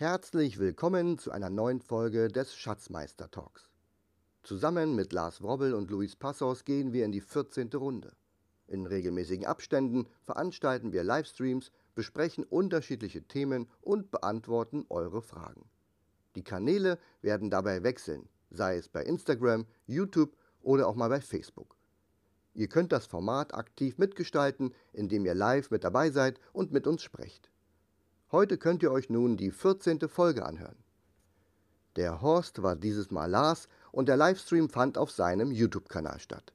Herzlich willkommen zu einer neuen Folge des Schatzmeister Talks. Zusammen mit Lars Wrobbel und Luis Passos gehen wir in die 14. Runde. In regelmäßigen Abständen veranstalten wir Livestreams, besprechen unterschiedliche Themen und beantworten eure Fragen. Die Kanäle werden dabei wechseln, sei es bei Instagram, YouTube oder auch mal bei Facebook. Ihr könnt das Format aktiv mitgestalten, indem ihr live mit dabei seid und mit uns sprecht. Heute könnt ihr euch nun die 14. Folge anhören. Der Horst war dieses Mal Lars und der Livestream fand auf seinem YouTube-Kanal statt.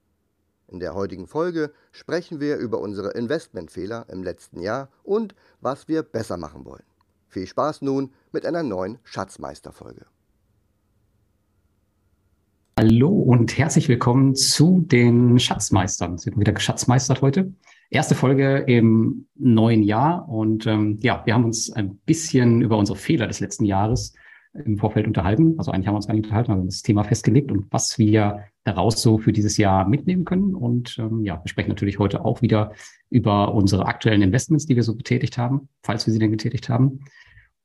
In der heutigen Folge sprechen wir über unsere Investmentfehler im letzten Jahr und was wir besser machen wollen. Viel Spaß nun mit einer neuen Schatzmeister-Folge. Hallo und herzlich willkommen zu den Schatzmeistern. Sie sind wieder geschatzmeistert heute erste Folge im neuen Jahr. Und ähm, ja, wir haben uns ein bisschen über unsere Fehler des letzten Jahres im Vorfeld unterhalten. Also eigentlich haben wir uns gar nicht unterhalten, aber das Thema festgelegt und was wir daraus so für dieses Jahr mitnehmen können. Und ähm, ja, wir sprechen natürlich heute auch wieder über unsere aktuellen Investments, die wir so getätigt haben, falls wir sie denn getätigt haben.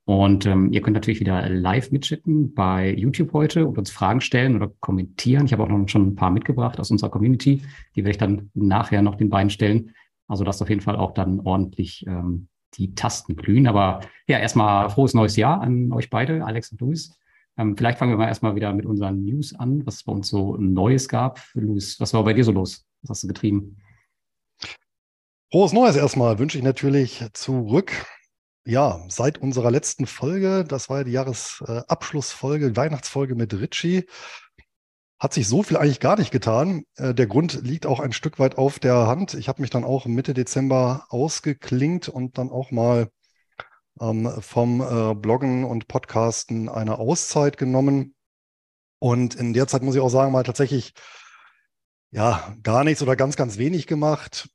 Und ähm, ihr könnt natürlich wieder live mitchatten bei YouTube heute und uns Fragen stellen oder kommentieren. Ich habe auch noch schon ein paar mitgebracht aus unserer Community. Die werde ich dann nachher noch den beiden stellen. Also lasst auf jeden Fall auch dann ordentlich ähm, die Tasten glühen. Aber ja, erstmal frohes neues Jahr an euch beide, Alex und Luis. Ähm, vielleicht fangen wir mal erstmal wieder mit unseren News an, was es bei uns so Neues gab. Luis, was war bei dir so los? Was hast du getrieben? Frohes Neues erstmal wünsche ich natürlich zurück. Ja, seit unserer letzten Folge, das war ja die Jahresabschlussfolge, Weihnachtsfolge mit Richie, hat sich so viel eigentlich gar nicht getan. Äh, der Grund liegt auch ein Stück weit auf der Hand. Ich habe mich dann auch Mitte Dezember ausgeklingt und dann auch mal ähm, vom äh, Bloggen und Podcasten eine Auszeit genommen. Und in der Zeit muss ich auch sagen, mal tatsächlich ja gar nichts oder ganz, ganz wenig gemacht.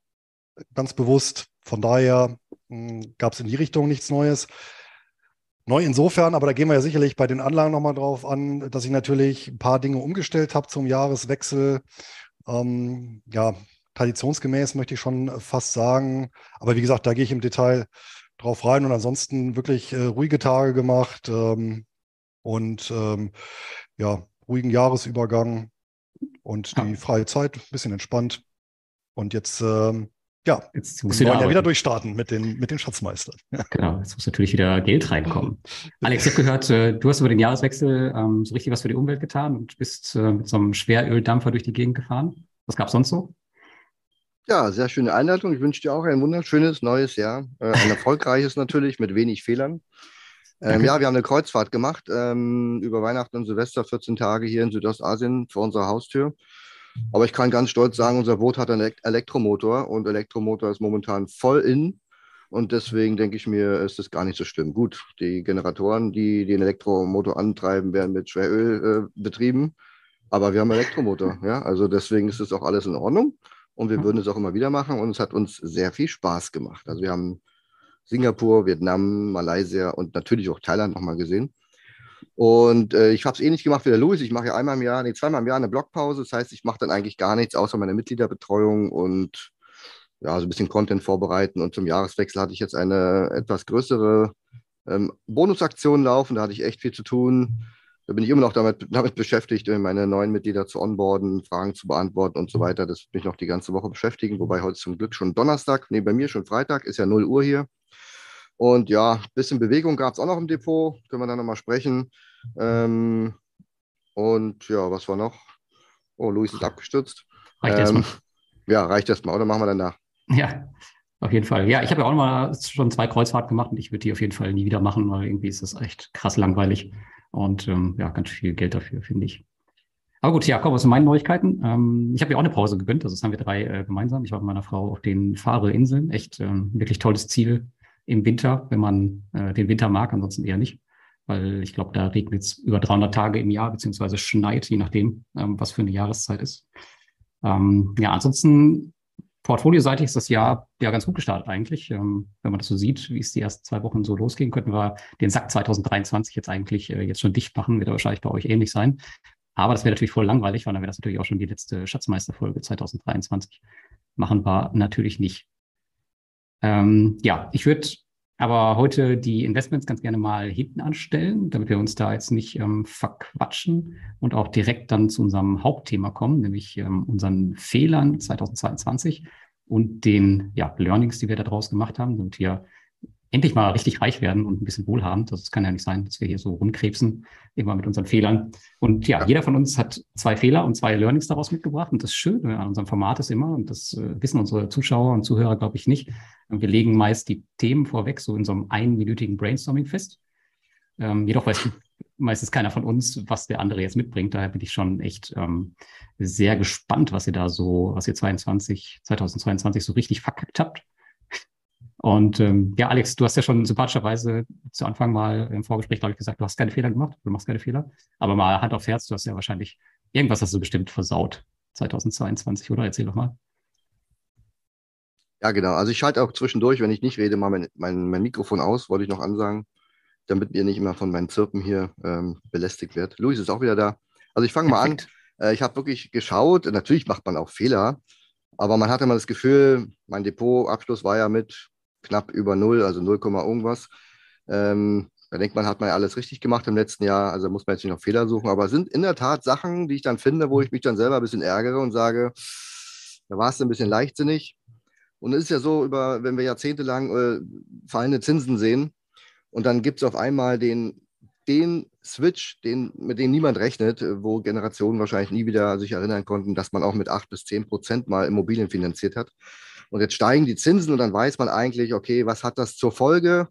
Ganz bewusst. Von daher hm, gab es in die Richtung nichts Neues. Neu insofern, aber da gehen wir ja sicherlich bei den Anlagen nochmal drauf an, dass ich natürlich ein paar Dinge umgestellt habe zum Jahreswechsel. Ähm, ja, traditionsgemäß möchte ich schon fast sagen. Aber wie gesagt, da gehe ich im Detail drauf rein und ansonsten wirklich äh, ruhige Tage gemacht ähm, und ähm, ja, ruhigen Jahresübergang und die freie Zeit, ein bisschen entspannt. Und jetzt ähm, ja, jetzt muss wir ja wieder durchstarten mit den, mit den Schatzmeistern. Genau, jetzt muss natürlich wieder Geld reinkommen. Alex, ich habe gehört, äh, du hast über den Jahreswechsel ähm, so richtig was für die Umwelt getan und bist äh, mit so einem Schweröldampfer durch die Gegend gefahren. Was gab es sonst so? Ja, sehr schöne Einleitung. Ich wünsche dir auch ein wunderschönes neues Jahr. Äh, ein erfolgreiches natürlich, mit wenig Fehlern. Ähm, ja, wir haben eine Kreuzfahrt gemacht ähm, über Weihnachten und Silvester, 14 Tage hier in Südostasien vor unserer Haustür. Aber ich kann ganz stolz sagen, unser Boot hat einen Elektromotor und Elektromotor ist momentan voll in. Und deswegen denke ich mir, ist das gar nicht so schlimm. Gut, die Generatoren, die den Elektromotor antreiben, werden mit Schweröl äh, betrieben. Aber wir haben Elektromotor. Ja? Also deswegen ist es auch alles in Ordnung. Und wir würden es auch immer wieder machen. Und es hat uns sehr viel Spaß gemacht. Also wir haben Singapur, Vietnam, Malaysia und natürlich auch Thailand nochmal gesehen. Und äh, ich habe es ähnlich gemacht wie der Louis. Ich mache ja einmal im Jahr, nee, zweimal im Jahr eine Blogpause. Das heißt, ich mache dann eigentlich gar nichts außer meine Mitgliederbetreuung und ja, so ein bisschen Content vorbereiten. Und zum Jahreswechsel hatte ich jetzt eine etwas größere ähm, Bonusaktion laufen. Da hatte ich echt viel zu tun. Da bin ich immer noch damit, damit beschäftigt, meine neuen Mitglieder zu onboarden, Fragen zu beantworten und so weiter. Das wird mich noch die ganze Woche beschäftigen. Wobei heute zum Glück schon Donnerstag, nee, bei mir schon Freitag, ist ja 0 Uhr hier. Und ja, ein bisschen Bewegung gab es auch noch im Depot, können wir dann nochmal sprechen. Ähm, und ja, was war noch? Oh, Luis ist abgestürzt. Reicht ähm, erstmal. Ja, reicht erstmal, oder machen wir danach? Ja, auf jeden Fall. Ja, ich habe ja auch mal schon zwei Kreuzfahrten gemacht und ich würde die auf jeden Fall nie wieder machen, weil irgendwie ist das echt krass langweilig und ähm, ja, ganz viel Geld dafür, finde ich. Aber gut, ja, kommen wir zu meinen Neuigkeiten. Ähm, ich habe ja auch eine Pause gegönnt, also das haben wir drei äh, gemeinsam. Ich war mit meiner Frau auf den Fahre-Inseln. Echt ähm, wirklich tolles Ziel im Winter, wenn man äh, den Winter mag, ansonsten eher nicht. Weil ich glaube, da regnet es über 300 Tage im Jahr, beziehungsweise schneit, je nachdem, ähm, was für eine Jahreszeit ist. Ähm, ja, ansonsten portfolioseitig ist das Jahr ja ganz gut gestartet eigentlich. Ähm, wenn man das so sieht, wie es die ersten zwei Wochen so losging, könnten wir den Sack 2023 jetzt eigentlich äh, jetzt schon dicht machen. Wird wahrscheinlich bei euch ähnlich sein. Aber das wäre natürlich voll langweilig, weil dann wäre das natürlich auch schon die letzte Schatzmeisterfolge 2023. Machen wir natürlich nicht. Ähm, ja, ich würde aber heute die Investments ganz gerne mal hinten anstellen, damit wir uns da jetzt nicht ähm, verquatschen und auch direkt dann zu unserem Hauptthema kommen, nämlich ähm, unseren Fehlern 2022 und den ja, Learnings, die wir daraus gemacht haben, damit wir endlich mal richtig reich werden und ein bisschen wohlhabend. Das kann ja nicht sein, dass wir hier so rumkrebsen, immer mit unseren Fehlern. Und ja, ja, jeder von uns hat zwei Fehler und zwei Learnings daraus mitgebracht. Und das Schöne an unserem Format ist immer, und das äh, wissen unsere Zuschauer und Zuhörer, glaube ich, nicht, wir legen meist die Themen vorweg, so in so einem einminütigen Brainstorming fest. Ähm, jedoch weiß meistens keiner von uns, was der andere jetzt mitbringt. Daher bin ich schon echt ähm, sehr gespannt, was ihr da so, was ihr 22, 2022 so richtig verkackt habt. Und ähm, ja, Alex, du hast ja schon sympathischerweise zu Anfang mal im Vorgespräch, glaube ich, gesagt, du hast keine Fehler gemacht, du machst keine Fehler. Aber mal Hand aufs Herz, du hast ja wahrscheinlich irgendwas hast du bestimmt versaut 2022, oder? Erzähl doch mal. Ja, genau. Also ich schalte auch zwischendurch, wenn ich nicht rede, mal mein, mein, mein Mikrofon aus, wollte ich noch ansagen, damit ihr nicht immer von meinen Zirpen hier ähm, belästigt wird. Luis ist auch wieder da. Also ich fange mal an. Äh, ich habe wirklich geschaut. Natürlich macht man auch Fehler, aber man hatte mal das Gefühl, mein Depotabschluss war ja mit knapp über null, also 0, irgendwas. Ähm, da denkt man, hat man ja alles richtig gemacht im letzten Jahr, also muss man jetzt nicht noch Fehler suchen, aber es sind in der Tat Sachen, die ich dann finde, wo ich mich dann selber ein bisschen ärgere und sage, da war es ein bisschen leichtsinnig. Und es ist ja so, über, wenn wir jahrzehntelang äh, fallende Zinsen sehen und dann gibt es auf einmal den, den Switch, den, mit dem niemand rechnet, wo Generationen wahrscheinlich nie wieder sich erinnern konnten, dass man auch mit 8 bis 10 Prozent mal Immobilien finanziert hat. Und jetzt steigen die Zinsen und dann weiß man eigentlich, okay, was hat das zur Folge?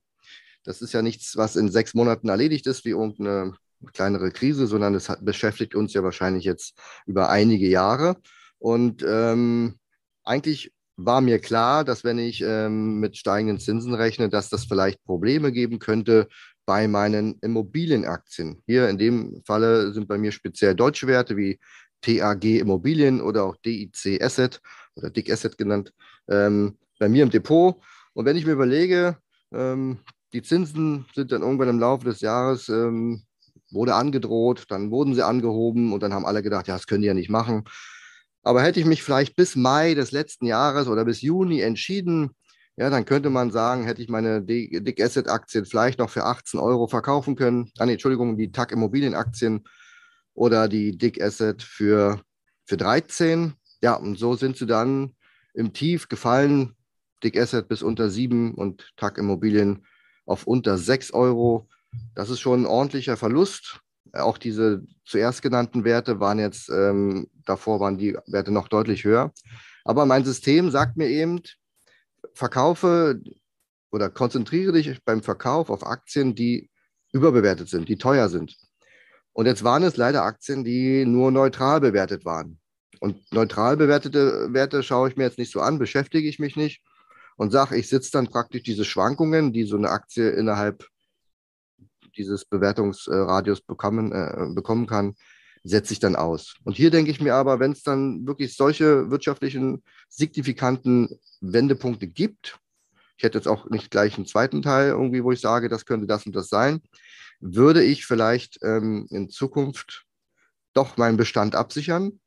Das ist ja nichts, was in sechs Monaten erledigt ist, wie irgendeine kleinere Krise, sondern es beschäftigt uns ja wahrscheinlich jetzt über einige Jahre. Und ähm, eigentlich war mir klar, dass wenn ich ähm, mit steigenden Zinsen rechne, dass das vielleicht Probleme geben könnte bei meinen Immobilienaktien. Hier in dem Falle sind bei mir speziell deutsche Werte wie TAG Immobilien oder auch DIC Asset oder Dick Asset genannt, ähm, bei mir im Depot. Und wenn ich mir überlege, ähm, die Zinsen sind dann irgendwann im Laufe des Jahres, ähm, wurde angedroht, dann wurden sie angehoben und dann haben alle gedacht, ja, das können die ja nicht machen. Aber hätte ich mich vielleicht bis Mai des letzten Jahres oder bis Juni entschieden, ja, dann könnte man sagen, hätte ich meine Dick Asset Aktien vielleicht noch für 18 Euro verkaufen können. Ah, nee, Entschuldigung, die TAG Immobilien Aktien oder die Dick Asset für, für 13. Ja, und so sind sie dann im Tief gefallen. Dick Asset bis unter 7 und TAG Immobilien auf unter 6 Euro. Das ist schon ein ordentlicher Verlust. Auch diese zuerst genannten Werte waren jetzt, ähm, davor waren die Werte noch deutlich höher. Aber mein System sagt mir eben, verkaufe oder konzentriere dich beim Verkauf auf Aktien, die überbewertet sind, die teuer sind. Und jetzt waren es leider Aktien, die nur neutral bewertet waren. Und neutral bewertete Werte schaue ich mir jetzt nicht so an, beschäftige ich mich nicht und sage, ich sitze dann praktisch diese Schwankungen, die so eine Aktie innerhalb dieses Bewertungsradius bekommen, äh, bekommen kann, setze ich dann aus. Und hier denke ich mir aber, wenn es dann wirklich solche wirtschaftlichen signifikanten Wendepunkte gibt, ich hätte jetzt auch nicht gleich einen zweiten Teil irgendwie, wo ich sage, das könnte das und das sein, würde ich vielleicht ähm, in Zukunft doch meinen Bestand absichern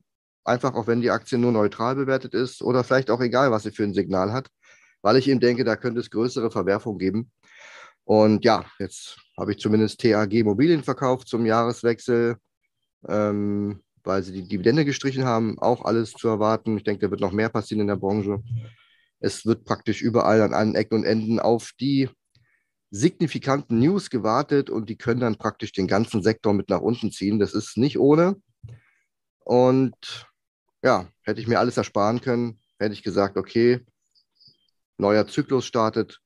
Einfach auch wenn die Aktie nur neutral bewertet ist oder vielleicht auch egal, was sie für ein Signal hat, weil ich eben denke, da könnte es größere Verwerfungen geben. Und ja, jetzt habe ich zumindest TAG Immobilien verkauft zum Jahreswechsel, ähm, weil sie die Dividende gestrichen haben. Auch alles zu erwarten. Ich denke, da wird noch mehr passieren in der Branche. Es wird praktisch überall an allen Ecken und Enden auf die signifikanten News gewartet und die können dann praktisch den ganzen Sektor mit nach unten ziehen. Das ist nicht ohne. Und ja, hätte ich mir alles ersparen können, hätte ich gesagt, okay, neuer Zyklus startet.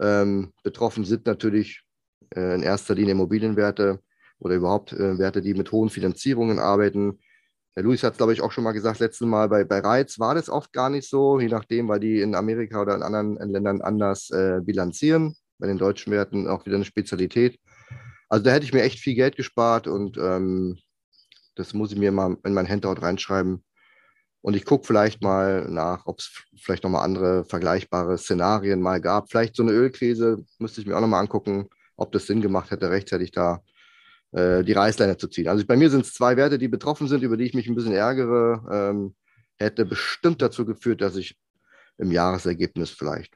Ähm, betroffen sind natürlich äh, in erster Linie Immobilienwerte oder überhaupt äh, Werte, die mit hohen Finanzierungen arbeiten. Herr Luis hat es, glaube ich, auch schon mal gesagt, letztes Mal bei, bei Reiz war das oft gar nicht so, je nachdem, weil die in Amerika oder in anderen Ländern anders äh, bilanzieren. Bei den deutschen Werten auch wieder eine Spezialität. Also da hätte ich mir echt viel Geld gespart und ähm, das muss ich mir mal in mein Handout reinschreiben. Und ich gucke vielleicht mal nach, ob es vielleicht nochmal andere vergleichbare Szenarien mal gab. Vielleicht so eine Ölkrise müsste ich mir auch nochmal angucken, ob das Sinn gemacht hätte, rechtzeitig da äh, die Reißleine zu ziehen. Also bei mir sind es zwei Werte, die betroffen sind, über die ich mich ein bisschen ärgere. Ähm, hätte bestimmt dazu geführt, dass ich im Jahresergebnis vielleicht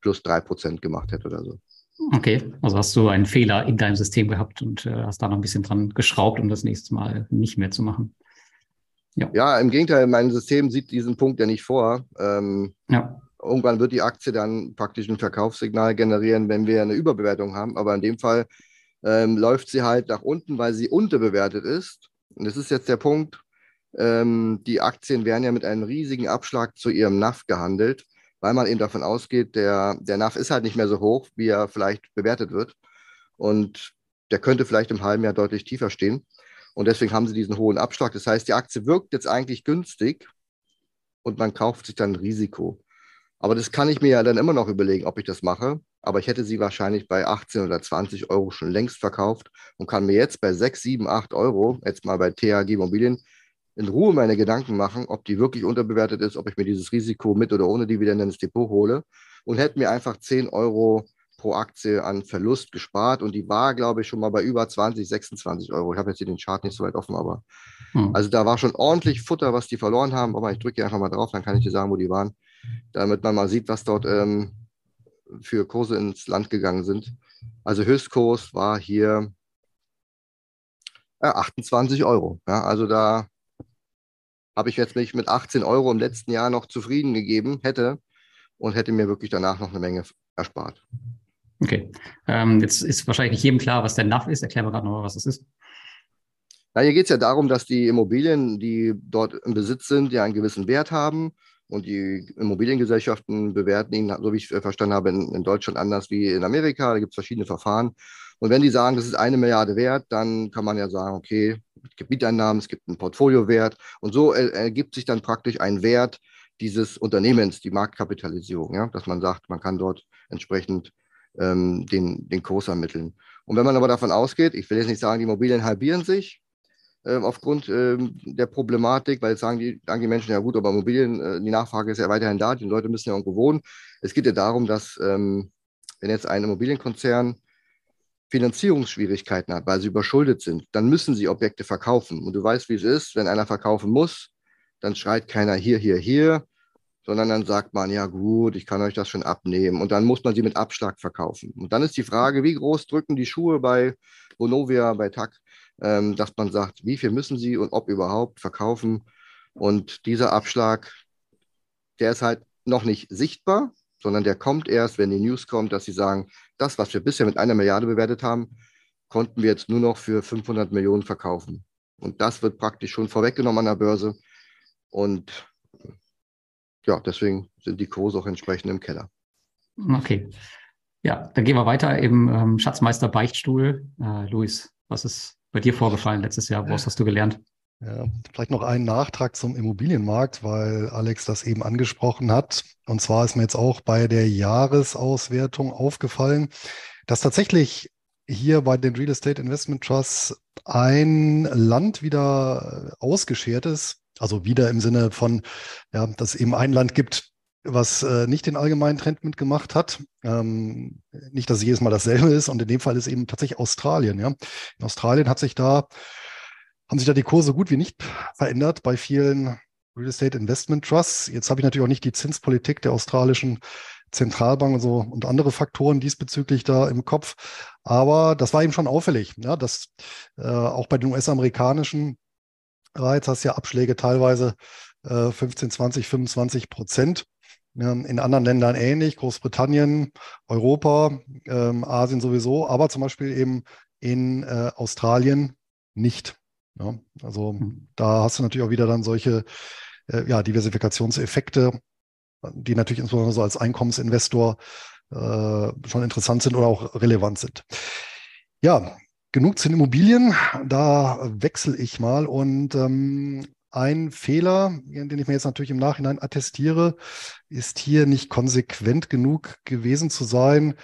plus drei Prozent gemacht hätte oder so. Okay, also hast du einen Fehler in deinem System gehabt und äh, hast da noch ein bisschen dran geschraubt, um das nächste Mal nicht mehr zu machen. Ja, ja im Gegenteil, mein System sieht diesen Punkt ja nicht vor. Ähm, ja. Irgendwann wird die Aktie dann praktisch ein Verkaufssignal generieren, wenn wir eine Überbewertung haben. Aber in dem Fall ähm, läuft sie halt nach unten, weil sie unterbewertet ist. Und das ist jetzt der Punkt. Ähm, die Aktien werden ja mit einem riesigen Abschlag zu ihrem NAV gehandelt weil man eben davon ausgeht, der, der NAV ist halt nicht mehr so hoch, wie er vielleicht bewertet wird. Und der könnte vielleicht im halben Jahr deutlich tiefer stehen. Und deswegen haben sie diesen hohen Abschlag. Das heißt, die Aktie wirkt jetzt eigentlich günstig und man kauft sich dann Risiko. Aber das kann ich mir ja dann immer noch überlegen, ob ich das mache. Aber ich hätte sie wahrscheinlich bei 18 oder 20 Euro schon längst verkauft und kann mir jetzt bei 6, 7, 8 Euro, jetzt mal bei THG Immobilien, in Ruhe meine Gedanken machen, ob die wirklich unterbewertet ist, ob ich mir dieses Risiko mit oder ohne Dividende ins Depot hole und hätte mir einfach 10 Euro pro Aktie an Verlust gespart und die war, glaube ich, schon mal bei über 20, 26 Euro. Ich habe jetzt hier den Chart nicht so weit offen, aber hm. also da war schon ordentlich Futter, was die verloren haben. Aber ich drücke hier einfach mal drauf, dann kann ich dir sagen, wo die waren, damit man mal sieht, was dort ähm, für Kurse ins Land gegangen sind. Also Höchstkurs war hier äh, 28 Euro. Ja, also da habe ich jetzt mich mit 18 Euro im letzten Jahr noch zufrieden gegeben hätte und hätte mir wirklich danach noch eine Menge erspart. Okay. Ähm, jetzt ist wahrscheinlich nicht jedem klar, was der NAV ist. Erklär mir gerade nochmal, was das ist. Na, hier geht es ja darum, dass die Immobilien, die dort im Besitz sind, ja einen gewissen Wert haben. Und die Immobiliengesellschaften bewerten ihn, so wie ich verstanden habe, in, in Deutschland anders wie in Amerika. Da gibt es verschiedene Verfahren. Und wenn die sagen, das ist eine Milliarde wert, dann kann man ja sagen, okay, es gibt Mieteinnahmen, es gibt einen Portfoliowert und so ergibt sich dann praktisch ein Wert dieses Unternehmens, die Marktkapitalisierung, ja, dass man sagt, man kann dort entsprechend ähm, den, den Kurs ermitteln. Und wenn man aber davon ausgeht, ich will jetzt nicht sagen, die Immobilien halbieren sich, äh, aufgrund äh, der Problematik, weil jetzt sagen die, sagen die Menschen, ja gut, aber Immobilien, äh, die Nachfrage ist ja weiterhin da, die Leute müssen ja irgendwo wohnen. Es geht ja darum, dass ähm, wenn jetzt ein Immobilienkonzern Finanzierungsschwierigkeiten hat, weil sie überschuldet sind, dann müssen sie Objekte verkaufen. Und du weißt, wie es ist, wenn einer verkaufen muss, dann schreit keiner hier, hier, hier, sondern dann sagt man, ja gut, ich kann euch das schon abnehmen. Und dann muss man sie mit Abschlag verkaufen. Und dann ist die Frage, wie groß drücken die Schuhe bei Bonovia, bei TAC, ähm, dass man sagt, wie viel müssen sie und ob überhaupt verkaufen. Und dieser Abschlag, der ist halt noch nicht sichtbar, sondern der kommt erst, wenn die News kommt, dass sie sagen, das, was wir bisher mit einer Milliarde bewertet haben, konnten wir jetzt nur noch für 500 Millionen verkaufen. Und das wird praktisch schon vorweggenommen an der Börse. Und ja, deswegen sind die Kurse auch entsprechend im Keller. Okay. Ja, dann gehen wir weiter im ähm, Schatzmeister Beichtstuhl. Äh, Luis, was ist bei dir vorgefallen letztes Jahr? Was hast du gelernt? Ja, vielleicht noch einen Nachtrag zum Immobilienmarkt, weil Alex das eben angesprochen hat. Und zwar ist mir jetzt auch bei der Jahresauswertung aufgefallen, dass tatsächlich hier bei den Real Estate Investment Trusts ein Land wieder ausgeschert ist. Also wieder im Sinne von, ja, dass es eben ein Land gibt, was äh, nicht den allgemeinen Trend mitgemacht hat. Ähm, nicht, dass es jedes Mal dasselbe ist. Und in dem Fall ist eben tatsächlich Australien. Ja. In Australien hat sich da haben sich da die Kurse gut wie nicht verändert bei vielen Real Estate Investment Trusts. Jetzt habe ich natürlich auch nicht die Zinspolitik der australischen Zentralbank und so und andere Faktoren diesbezüglich da im Kopf. Aber das war eben schon auffällig, ja, dass äh, auch bei den US-amerikanischen Reiz hast du ja Abschläge teilweise äh, 15, 20, 25 Prozent. in anderen Ländern ähnlich, Großbritannien, Europa, ähm, Asien sowieso, aber zum Beispiel eben in äh, Australien nicht. Ja, also mhm. da hast du natürlich auch wieder dann solche äh, ja, Diversifikationseffekte, die natürlich insbesondere so als Einkommensinvestor äh, schon interessant sind oder auch relevant sind. Ja, genug zu den Immobilien. Da wechsle ich mal und ähm, ein Fehler, den ich mir jetzt natürlich im Nachhinein attestiere, ist hier nicht konsequent genug gewesen zu sein,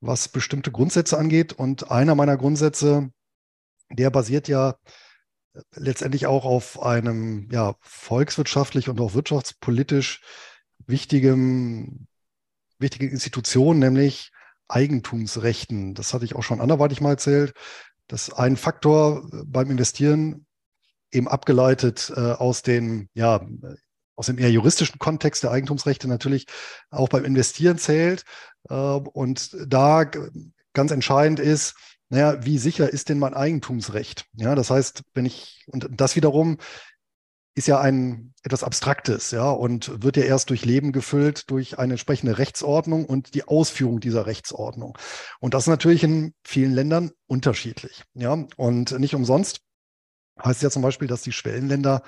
was bestimmte Grundsätze angeht. Und einer meiner Grundsätze, der basiert ja letztendlich auch auf einem ja, volkswirtschaftlich und auch wirtschaftspolitisch wichtigem, wichtige Institution, nämlich Eigentumsrechten. Das hatte ich auch schon anderweitig mal erzählt, dass ein Faktor beim Investieren eben abgeleitet äh, aus den ja, aus dem eher juristischen Kontext der Eigentumsrechte natürlich auch beim Investieren zählt. Äh, und da ganz entscheidend ist, naja, wie sicher ist denn mein Eigentumsrecht? Ja, das heißt, wenn ich, und das wiederum ist ja ein etwas Abstraktes, ja, und wird ja erst durch Leben gefüllt, durch eine entsprechende Rechtsordnung und die Ausführung dieser Rechtsordnung. Und das ist natürlich in vielen Ländern unterschiedlich, ja. Und nicht umsonst heißt ja zum Beispiel, dass die Schwellenländer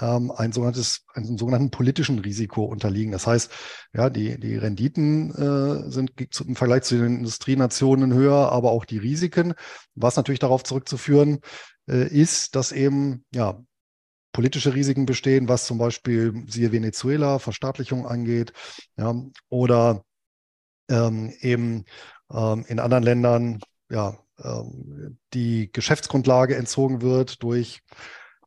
ähm, ein sogenanntes, einen sogenannten politischen Risiko unterliegen. Das heißt, ja, die, die Renditen äh, sind im Vergleich zu den Industrienationen höher, aber auch die Risiken, was natürlich darauf zurückzuführen äh, ist, dass eben ja politische Risiken bestehen, was zum Beispiel siehe Venezuela, Verstaatlichung angeht, ja, oder ähm, eben ähm, in anderen Ländern ja, ähm, die Geschäftsgrundlage entzogen wird durch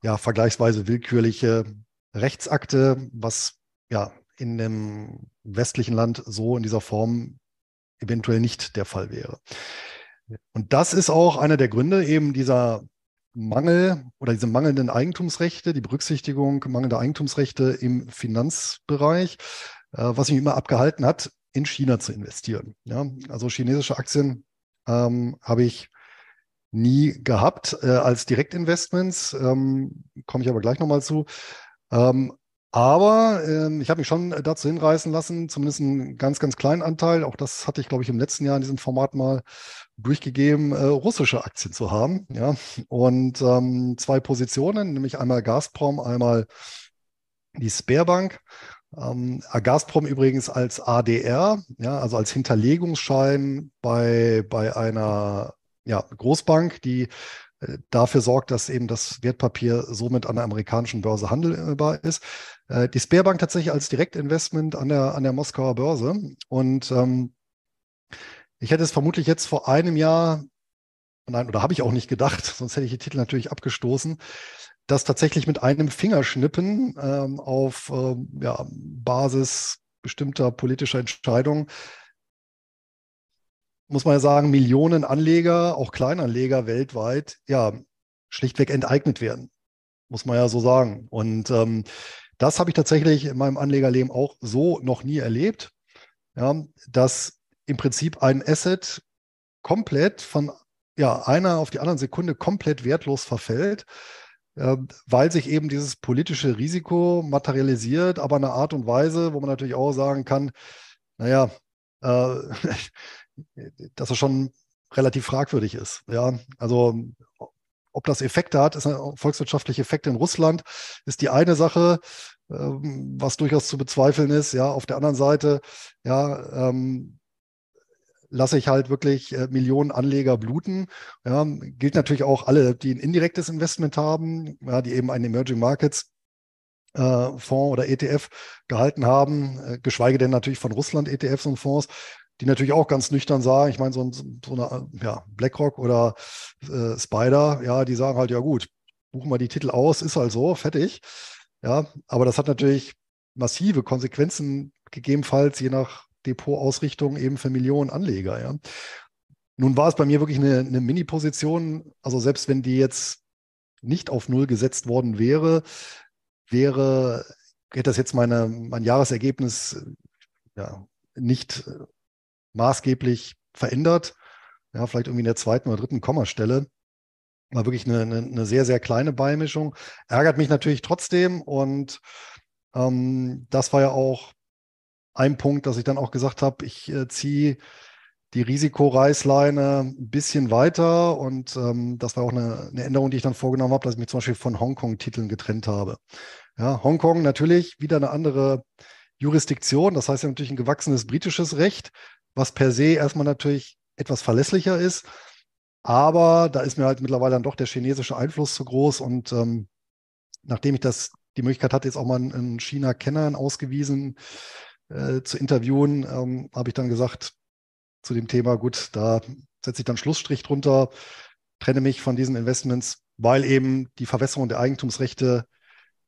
ja, vergleichsweise willkürliche Rechtsakte, was ja in einem westlichen Land so in dieser Form eventuell nicht der Fall wäre. Und das ist auch einer der Gründe eben dieser Mangel oder diese mangelnden Eigentumsrechte, die Berücksichtigung mangelnder Eigentumsrechte im Finanzbereich, äh, was mich immer abgehalten hat, in China zu investieren. Ja, also chinesische Aktien ähm, habe ich nie gehabt äh, als Direktinvestments. Ähm, Komme ich aber gleich nochmal zu. Ähm, aber ähm, ich habe mich schon dazu hinreißen lassen, zumindest einen ganz, ganz kleinen Anteil, auch das hatte ich, glaube ich, im letzten Jahr in diesem Format mal durchgegeben, äh, russische Aktien zu haben. Ja? Und ähm, zwei Positionen, nämlich einmal Gazprom, einmal die Sperrbank. Ähm, Gazprom übrigens als ADR, ja, also als Hinterlegungsschein bei, bei einer ja, Großbank, die dafür sorgt, dass eben das Wertpapier somit an der amerikanischen Börse handelbar ist. Äh, die Sperrbank tatsächlich als Direktinvestment an der, an der Moskauer Börse. Und ähm, ich hätte es vermutlich jetzt vor einem Jahr, nein, oder habe ich auch nicht gedacht, sonst hätte ich die Titel natürlich abgestoßen, dass tatsächlich mit einem Fingerschnippen ähm, auf ähm, ja, Basis bestimmter politischer Entscheidungen muss man ja sagen, Millionen Anleger, auch Kleinanleger weltweit, ja, schlichtweg enteignet werden. Muss man ja so sagen. Und ähm, das habe ich tatsächlich in meinem Anlegerleben auch so noch nie erlebt, ja, dass im Prinzip ein Asset komplett von ja, einer auf die andere Sekunde komplett wertlos verfällt, äh, weil sich eben dieses politische Risiko materialisiert, aber in einer Art und Weise, wo man natürlich auch sagen kann, naja, äh, dass es schon relativ fragwürdig ist. Ja, also ob das Effekte hat, ist ein volkswirtschaftliche Effekte in Russland, ist die eine Sache, ähm, was durchaus zu bezweifeln ist. Ja, auf der anderen Seite, ja, ähm, lasse ich halt wirklich äh, Millionen Anleger bluten. Ja, gilt natürlich auch alle, die ein indirektes Investment haben, ja, die eben einen Emerging Markets äh, Fonds oder ETF gehalten haben, äh, geschweige denn natürlich von Russland ETFs und Fonds, die natürlich auch ganz nüchtern sagen, ich meine, so, so eine ja, BlackRock oder äh, Spider, ja, die sagen halt, ja gut, buchen wir die Titel aus, ist halt so, fertig. Ja, aber das hat natürlich massive Konsequenzen, gegebenenfalls je nach Depotausrichtung eben für Millionen Anleger, ja. Nun war es bei mir wirklich eine, eine Mini-Position, also selbst wenn die jetzt nicht auf Null gesetzt worden wäre, wäre, hätte das jetzt meine, mein Jahresergebnis ja, nicht maßgeblich verändert. Ja, vielleicht irgendwie in der zweiten oder dritten Kommastelle. War wirklich eine, eine, eine sehr, sehr kleine Beimischung. Ärgert mich natürlich trotzdem. Und ähm, das war ja auch ein Punkt, dass ich dann auch gesagt habe, ich äh, ziehe die Risikoreißleine ein bisschen weiter. Und ähm, das war auch eine, eine, Änderung, die ich dann vorgenommen habe, dass ich mich zum Beispiel von Hongkong-Titeln getrennt habe. Ja, Hongkong natürlich wieder eine andere Jurisdiktion. Das heißt ja natürlich ein gewachsenes britisches Recht was per se erstmal natürlich etwas verlässlicher ist. Aber da ist mir halt mittlerweile dann doch der chinesische Einfluss zu groß. Und ähm, nachdem ich das die Möglichkeit hatte, jetzt auch mal einen China-Kenner ausgewiesen äh, zu interviewen, ähm, habe ich dann gesagt zu dem Thema, gut, da setze ich dann Schlussstrich drunter, trenne mich von diesen Investments, weil eben die Verwässerung der Eigentumsrechte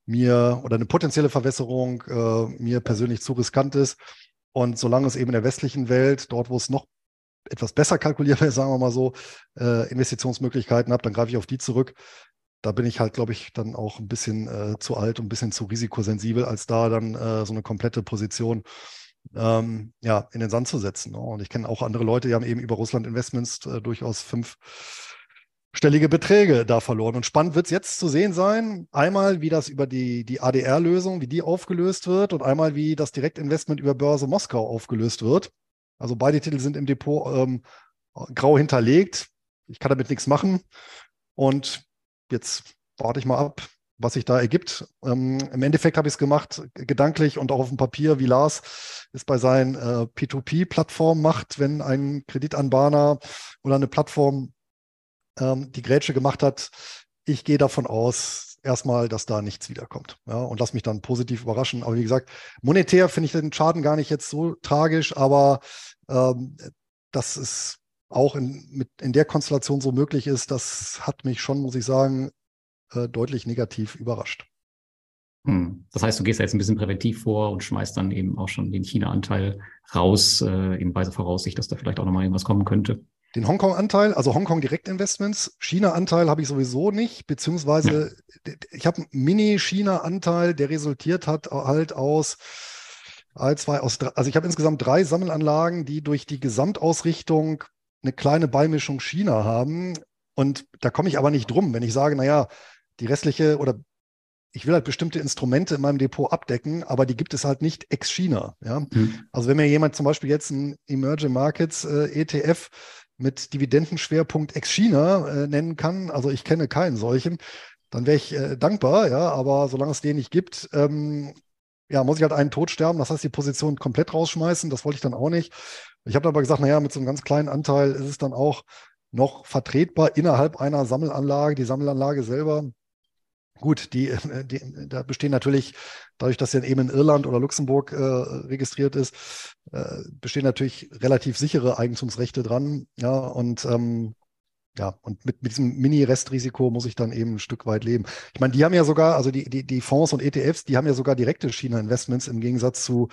mir oder eine potenzielle Verwässerung äh, mir persönlich zu riskant ist. Und solange es eben in der westlichen Welt, dort wo es noch etwas besser kalkulierbar ist, sagen wir mal so, äh, Investitionsmöglichkeiten habe, dann greife ich auf die zurück. da bin ich halt, glaube ich, dann auch ein bisschen äh, zu alt und ein bisschen zu risikosensibel, als da dann äh, so eine komplette Position ähm, ja, in den Sand zu setzen. Ne? Und ich kenne auch andere Leute, die haben eben über Russland Investments äh, durchaus fünfstellige Beträge da verloren. Und spannend wird es jetzt zu sehen sein, einmal, wie das über die, die ADR-Lösung, wie die aufgelöst wird und einmal, wie das Direktinvestment über Börse Moskau aufgelöst wird. Also beide Titel sind im Depot ähm, grau hinterlegt. Ich kann damit nichts machen. Und jetzt warte ich mal ab, was sich da ergibt. Ähm, Im Endeffekt habe ich es gemacht, gedanklich und auch auf dem Papier, wie Lars es bei seinen äh, P2P-Plattformen macht, wenn ein Kreditanbahner oder eine Plattform ähm, die Grätsche gemacht hat. Ich gehe davon aus, erstmal, dass da nichts wiederkommt. Ja, und lass mich dann positiv überraschen. Aber wie gesagt, monetär finde ich den Schaden gar nicht jetzt so tragisch, aber ähm, das ist auch in, mit, in der Konstellation so möglich ist, das hat mich schon, muss ich sagen, äh, deutlich negativ überrascht. Hm. Das heißt, du gehst jetzt ein bisschen präventiv vor und schmeißt dann eben auch schon den China-Anteil raus, äh, in weiser Voraussicht, dass da vielleicht auch nochmal irgendwas kommen könnte. Den Hongkong-Anteil, also Hongkong-Direktinvestments, China-Anteil habe ich sowieso nicht, beziehungsweise ich habe einen Mini-China-Anteil, der resultiert hat halt aus, zwei, aus also ich habe insgesamt drei Sammelanlagen, die durch die Gesamtausrichtung eine kleine Beimischung China haben. Und da komme ich aber nicht drum, wenn ich sage, naja, die restliche oder ich will halt bestimmte Instrumente in meinem Depot abdecken, aber die gibt es halt nicht ex-China. Ja? Mhm. Also wenn mir jemand zum Beispiel jetzt ein Emerging Markets äh, ETF mit Dividendenschwerpunkt ex-China äh, nennen kann, also ich kenne keinen solchen, dann wäre ich äh, dankbar, ja, aber solange es den nicht gibt, ähm, ja, muss ich halt einen Tod sterben, das heißt die Position komplett rausschmeißen, das wollte ich dann auch nicht. Ich habe aber gesagt, naja, mit so einem ganz kleinen Anteil ist es dann auch noch vertretbar innerhalb einer Sammelanlage. Die Sammelanlage selber, gut, die, die da bestehen natürlich, dadurch, dass sie eben in Irland oder Luxemburg äh, registriert ist, äh, bestehen natürlich relativ sichere Eigentumsrechte dran. Ja, und ähm, ja, und mit, mit diesem Mini-Restrisiko muss ich dann eben ein Stück weit leben. Ich meine, die haben ja sogar, also die, die, die Fonds und ETFs, die haben ja sogar direkte China-Investments im Gegensatz zu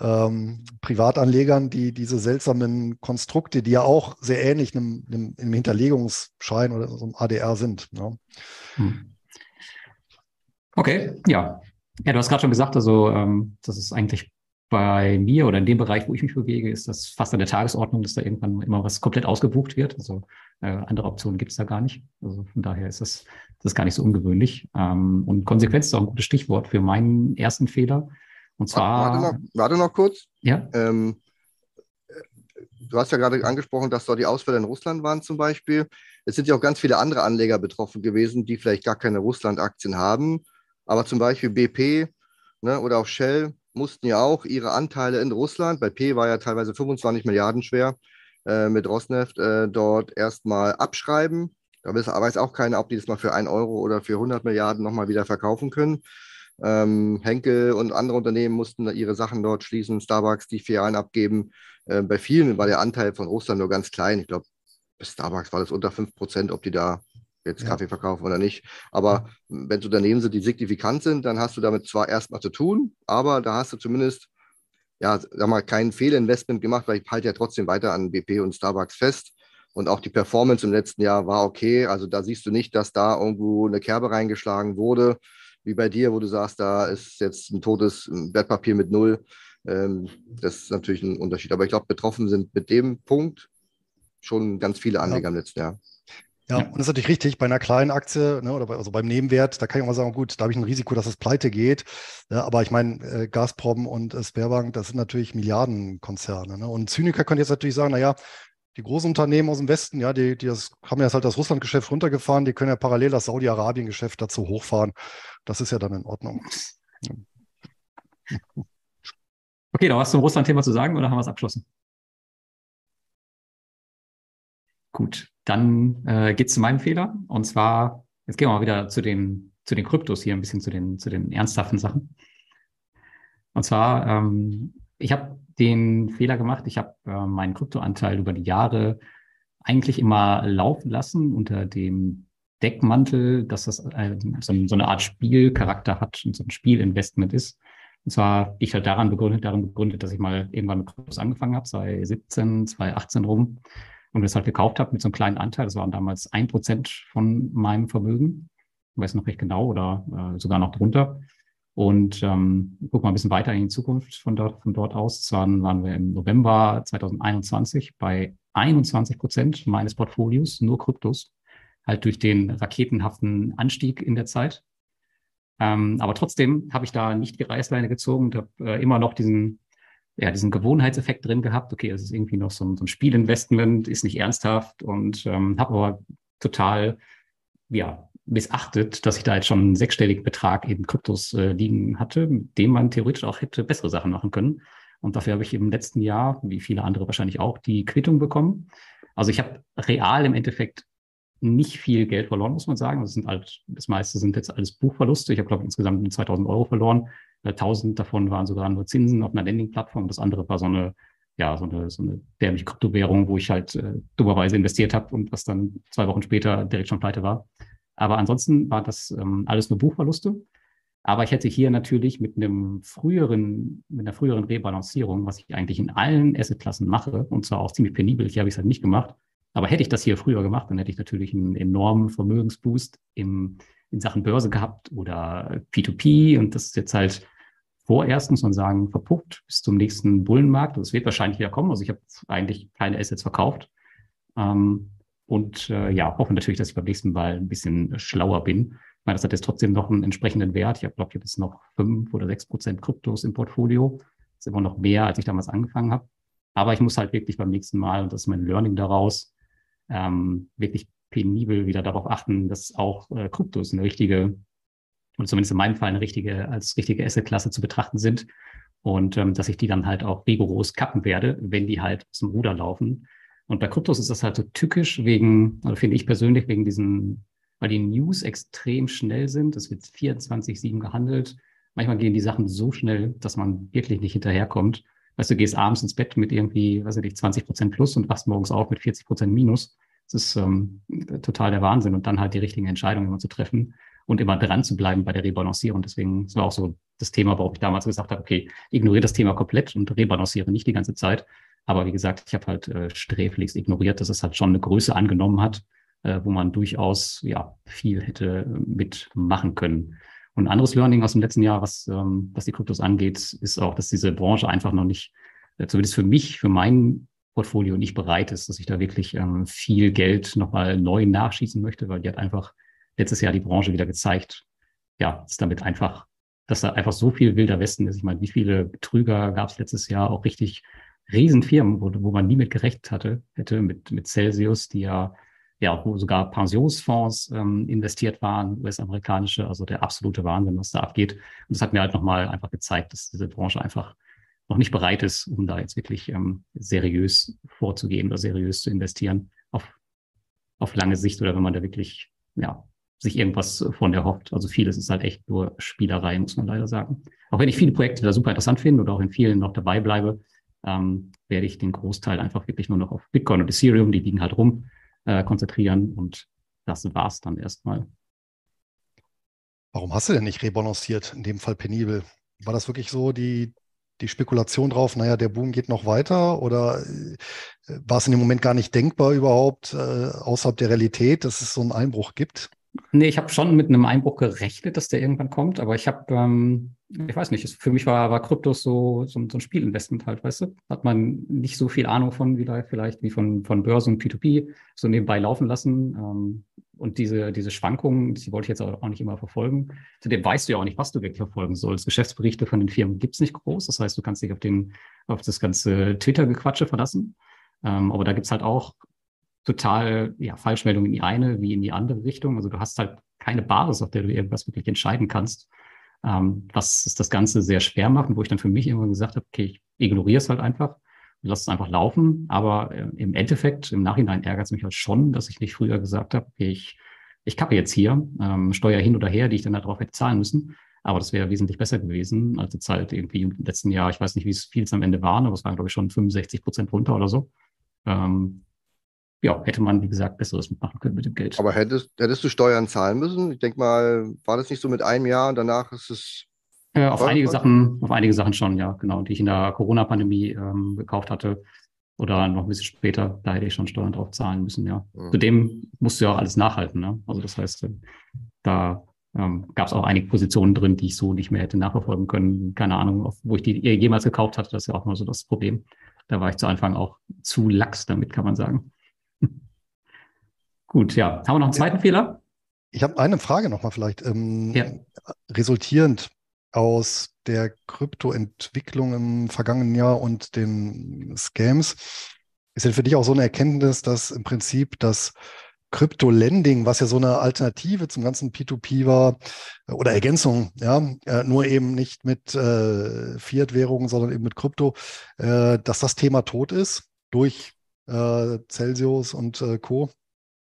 ähm, Privatanlegern, die diese seltsamen Konstrukte, die ja auch sehr ähnlich einem, einem, einem Hinterlegungsschein oder so einem ADR sind. Ja. Hm. Okay, ja. Ja, du hast gerade schon gesagt, also ähm, das ist eigentlich bei mir oder in dem Bereich, wo ich mich bewege, ist das fast an der Tagesordnung, dass da irgendwann immer was komplett ausgebucht wird. Also äh, andere Optionen gibt es da gar nicht. Also von daher ist das, das ist gar nicht so ungewöhnlich. Ähm, und Konsequenz ist auch ein gutes Stichwort für meinen ersten Fehler. Und zwar. Warte noch, warte noch kurz. Ja. Ähm, du hast ja gerade angesprochen, dass dort die Ausfälle in Russland waren zum Beispiel. Es sind ja auch ganz viele andere Anleger betroffen gewesen, die vielleicht gar keine Russland-Aktien haben. Aber zum Beispiel BP ne, oder auch Shell mussten ja auch ihre Anteile in Russland, bei P war ja teilweise 25 Milliarden schwer, äh, mit Rosneft äh, dort erstmal abschreiben. Da weiß auch keiner, ob die das mal für 1 Euro oder für 100 Milliarden nochmal wieder verkaufen können. Ähm, Henkel und andere Unternehmen mussten ihre Sachen dort schließen, Starbucks die Filialen abgeben. Äh, bei vielen war der Anteil von Russland nur ganz klein. Ich glaube, bei Starbucks war das unter 5 Prozent, ob die da jetzt ja. Kaffee verkaufen oder nicht. Aber wenn es Unternehmen sind, die signifikant sind, dann hast du damit zwar erstmal zu tun, aber da hast du zumindest ja, sag mal, kein Fehlinvestment gemacht, weil ich halte ja trotzdem weiter an BP und Starbucks fest. Und auch die Performance im letzten Jahr war okay. Also da siehst du nicht, dass da irgendwo eine Kerbe reingeschlagen wurde wie bei dir, wo du sagst, da ist jetzt ein totes Wertpapier mit null. Ähm, das ist natürlich ein Unterschied. Aber ich glaube, betroffen sind mit dem Punkt schon ganz viele Anleger ja. im letzten Jahr. Ja, und das ist natürlich richtig. Bei einer kleinen Aktie ne, oder bei, also beim Nebenwert, da kann ich auch mal sagen, gut, da habe ich ein Risiko, dass es pleite geht. Ja, aber ich meine, äh, Gazprom und äh, Sperrbank, das sind natürlich Milliardenkonzerne. Ne? Und Zyniker können jetzt natürlich sagen, naja, die großen Unternehmen aus dem Westen, ja, die, die das, haben ja halt das Russland-Geschäft runtergefahren, die können ja parallel das Saudi-Arabien-Geschäft dazu hochfahren. Das ist ja dann in Ordnung. Okay, da hast du ein Russland-Thema zu sagen oder haben wir es abgeschlossen? Gut, dann äh, geht es zu meinem Fehler. Und zwar, jetzt gehen wir mal wieder zu den, zu den Kryptos hier, ein bisschen zu den, zu den ernsthaften Sachen. Und zwar, ähm, ich habe den Fehler gemacht. Ich habe äh, meinen Kryptoanteil über die Jahre eigentlich immer laufen lassen unter dem Deckmantel, dass das äh, so, so, eine Art Spielcharakter hat und so ein Spielinvestment ist. Und zwar ich halt daran begründet, daran begründet, dass ich mal irgendwann mit Kryptos angefangen habe, 2017, 2018 rum und das halt gekauft habe mit so einem kleinen Anteil. Das waren damals ein Prozent von meinem Vermögen. weiß noch recht genau, oder äh, sogar noch drunter. Und ähm, guck mal ein bisschen weiter in die Zukunft von dort, von dort aus. Zwar waren wir im November 2021 bei 21 Prozent meines Portfolios, nur Kryptos, halt durch den raketenhaften Anstieg in der Zeit. Ähm, aber trotzdem habe ich da nicht die Reißleine gezogen und habe äh, immer noch diesen, ja, diesen Gewohnheitseffekt drin gehabt. Okay, es ist irgendwie noch so ein, so ein Spielinvestment, ist nicht ernsthaft und ähm, habe aber total, ja, missachtet, dass ich da jetzt schon einen sechsstelligen Betrag in Kryptos äh, liegen hatte, mit dem man theoretisch auch hätte bessere Sachen machen können. Und dafür habe ich im letzten Jahr, wie viele andere wahrscheinlich auch, die Quittung bekommen. Also ich habe real im Endeffekt nicht viel Geld verloren, muss man sagen. Das sind halt, das meiste sind jetzt alles Buchverluste. Ich habe, glaube ich, insgesamt 2000 Euro verloren. 1000 davon waren sogar nur Zinsen auf einer Landing-Plattform. Das andere war so eine, ja, so eine, so eine dämliche Kryptowährung, wo ich halt äh, dummerweise investiert habe und was dann zwei Wochen später direkt schon pleite war. Aber ansonsten war das ähm, alles nur Buchverluste. Aber ich hätte hier natürlich mit einem früheren, mit einer früheren Rebalancierung, was ich eigentlich in allen Assetklassen mache, und zwar auch ziemlich penibel, hier habe ich es halt nicht gemacht. Aber hätte ich das hier früher gemacht, dann hätte ich natürlich einen enormen Vermögensboost im, in Sachen Börse gehabt oder P2P. Und das ist jetzt halt vorerst, muss man sagen, verpufft bis zum nächsten Bullenmarkt. Das wird wahrscheinlich wieder kommen. Also ich habe eigentlich keine Assets verkauft. Ähm, und äh, ja, hoffe natürlich, dass ich beim nächsten Mal ein bisschen schlauer bin. Ich meine, das hat jetzt trotzdem noch einen entsprechenden Wert. Ich habe, glaube ich, jetzt noch fünf oder sechs Prozent Kryptos im Portfolio. Das ist immer noch mehr, als ich damals angefangen habe. Aber ich muss halt wirklich beim nächsten Mal, und das ist mein Learning daraus, ähm, wirklich penibel wieder darauf achten, dass auch äh, Kryptos eine richtige, und zumindest in meinem Fall eine richtige, als richtige Assetklasse zu betrachten sind. Und ähm, dass ich die dann halt auch rigoros kappen werde, wenn die halt aus dem Ruder laufen. Und bei Kryptos ist das halt so tückisch wegen, oder finde ich persönlich, wegen diesen, weil die News extrem schnell sind. Es wird 24-7 gehandelt. Manchmal gehen die Sachen so schnell, dass man wirklich nicht hinterherkommt. Weißt du, gehst abends ins Bett mit irgendwie, weiß ich nicht, 20 Prozent plus und wachst morgens auf mit 40 Prozent minus. Das ist ähm, total der Wahnsinn. Und dann halt die richtigen Entscheidungen immer zu treffen und immer dran zu bleiben bei der Rebalancierung. Deswegen, das war auch so das Thema, warum ich damals gesagt habe, okay, ignoriere das Thema komplett und rebalanciere nicht die ganze Zeit, aber wie gesagt, ich habe halt äh, sträflichst ignoriert, dass es halt schon eine Größe angenommen hat, äh, wo man durchaus ja viel hätte mitmachen können. Und ein anderes Learning aus dem letzten Jahr, was, ähm, was die Kryptos angeht, ist auch, dass diese Branche einfach noch nicht, äh, zumindest für mich, für mein Portfolio nicht bereit ist, dass ich da wirklich ähm, viel Geld nochmal neu nachschießen möchte, weil die hat einfach letztes Jahr die Branche wieder gezeigt, ja, ist damit einfach, dass da einfach so viel wilder Westen ist. Ich meine, wie viele Betrüger gab es letztes Jahr auch richtig Riesenfirmen, wo, wo man nie mit gerechnet hatte, hätte, mit, mit Celsius, die ja, ja, wo sogar Pensionsfonds ähm, investiert waren, US-amerikanische, also der absolute Wahnsinn, was da abgeht. Und das hat mir halt nochmal einfach gezeigt, dass diese Branche einfach noch nicht bereit ist, um da jetzt wirklich ähm, seriös vorzugehen oder seriös zu investieren auf, auf lange Sicht oder wenn man da wirklich, ja, sich irgendwas von der hofft. Also vieles ist halt echt nur Spielerei, muss man leider sagen. Auch wenn ich viele Projekte da super interessant finde oder auch in vielen noch dabei bleibe, ähm, werde ich den Großteil einfach wirklich nur noch auf Bitcoin und Ethereum, die liegen halt rum, äh, konzentrieren und das war's dann erstmal. Warum hast du denn nicht rebalanciert, in dem Fall penibel? War das wirklich so die, die Spekulation drauf, naja, der Boom geht noch weiter oder äh, war es in dem Moment gar nicht denkbar überhaupt äh, außerhalb der Realität, dass es so einen Einbruch gibt? Nee, ich habe schon mit einem Einbruch gerechnet, dass der irgendwann kommt, aber ich habe, ähm, ich weiß nicht, für mich war, war Kryptos so, so, so, ein Spielinvestment halt, weißt du? Hat man nicht so viel Ahnung von, wie da vielleicht wie von, von Börse und P2P so nebenbei laufen lassen. Ähm, und diese, diese Schwankungen, die wollte ich jetzt auch nicht immer verfolgen. Zudem weißt du ja auch nicht, was du wirklich verfolgen sollst. Geschäftsberichte von den Firmen gibt's nicht groß. Das heißt, du kannst dich auf, den, auf das ganze Twitter-Gequatsche verlassen. Ähm, aber da gibt's halt auch total ja, Falschmeldungen in die eine wie in die andere Richtung. Also du hast halt keine Basis, auf der du irgendwas wirklich entscheiden kannst, ähm, was es das Ganze sehr schwer macht und wo ich dann für mich irgendwann gesagt habe, okay, ich ignoriere es halt einfach und lass es einfach laufen. Aber äh, im Endeffekt, im Nachhinein ärgert es mich halt schon, dass ich nicht früher gesagt habe, okay, ich, ich kappe jetzt hier, ähm, Steuer hin oder her, die ich dann darauf hätte zahlen müssen. Aber das wäre wesentlich besser gewesen als jetzt halt irgendwie im letzten Jahr. Ich weiß nicht, wie es viel am Ende waren, aber es waren, glaube ich, schon 65 Prozent runter oder so. Ähm, ja, hätte man, wie gesagt, Besseres mitmachen können mit dem Geld. Aber hättest, hättest du Steuern zahlen müssen? Ich denke mal, war das nicht so mit einem Jahr und danach ist es. Äh, auf einige Sachen, auf einige Sachen schon, ja, genau, die ich in der Corona-Pandemie ähm, gekauft hatte. Oder noch ein bisschen später, da hätte ich schon Steuern drauf zahlen müssen, ja. Mhm. Zudem musst du ja auch alles nachhalten, ne? Also das heißt, da ähm, gab es auch einige Positionen drin, die ich so nicht mehr hätte nachverfolgen können. Keine Ahnung, wo ich die jemals gekauft hatte, das ist ja auch nur so das Problem. Da war ich zu Anfang auch zu lax damit, kann man sagen. Gut, ja. Haben wir noch einen zweiten ja. Fehler? Ich habe eine Frage nochmal vielleicht. Ähm, ja. Resultierend aus der Kryptoentwicklung im vergangenen Jahr und den Scams, ist denn für dich auch so eine Erkenntnis, dass im Prinzip das Crypto-Lending, was ja so eine Alternative zum ganzen P2P war oder Ergänzung, ja, äh, nur eben nicht mit äh, Fiat-Währungen, sondern eben mit Krypto, äh, dass das Thema tot ist durch äh, Celsius und äh, Co.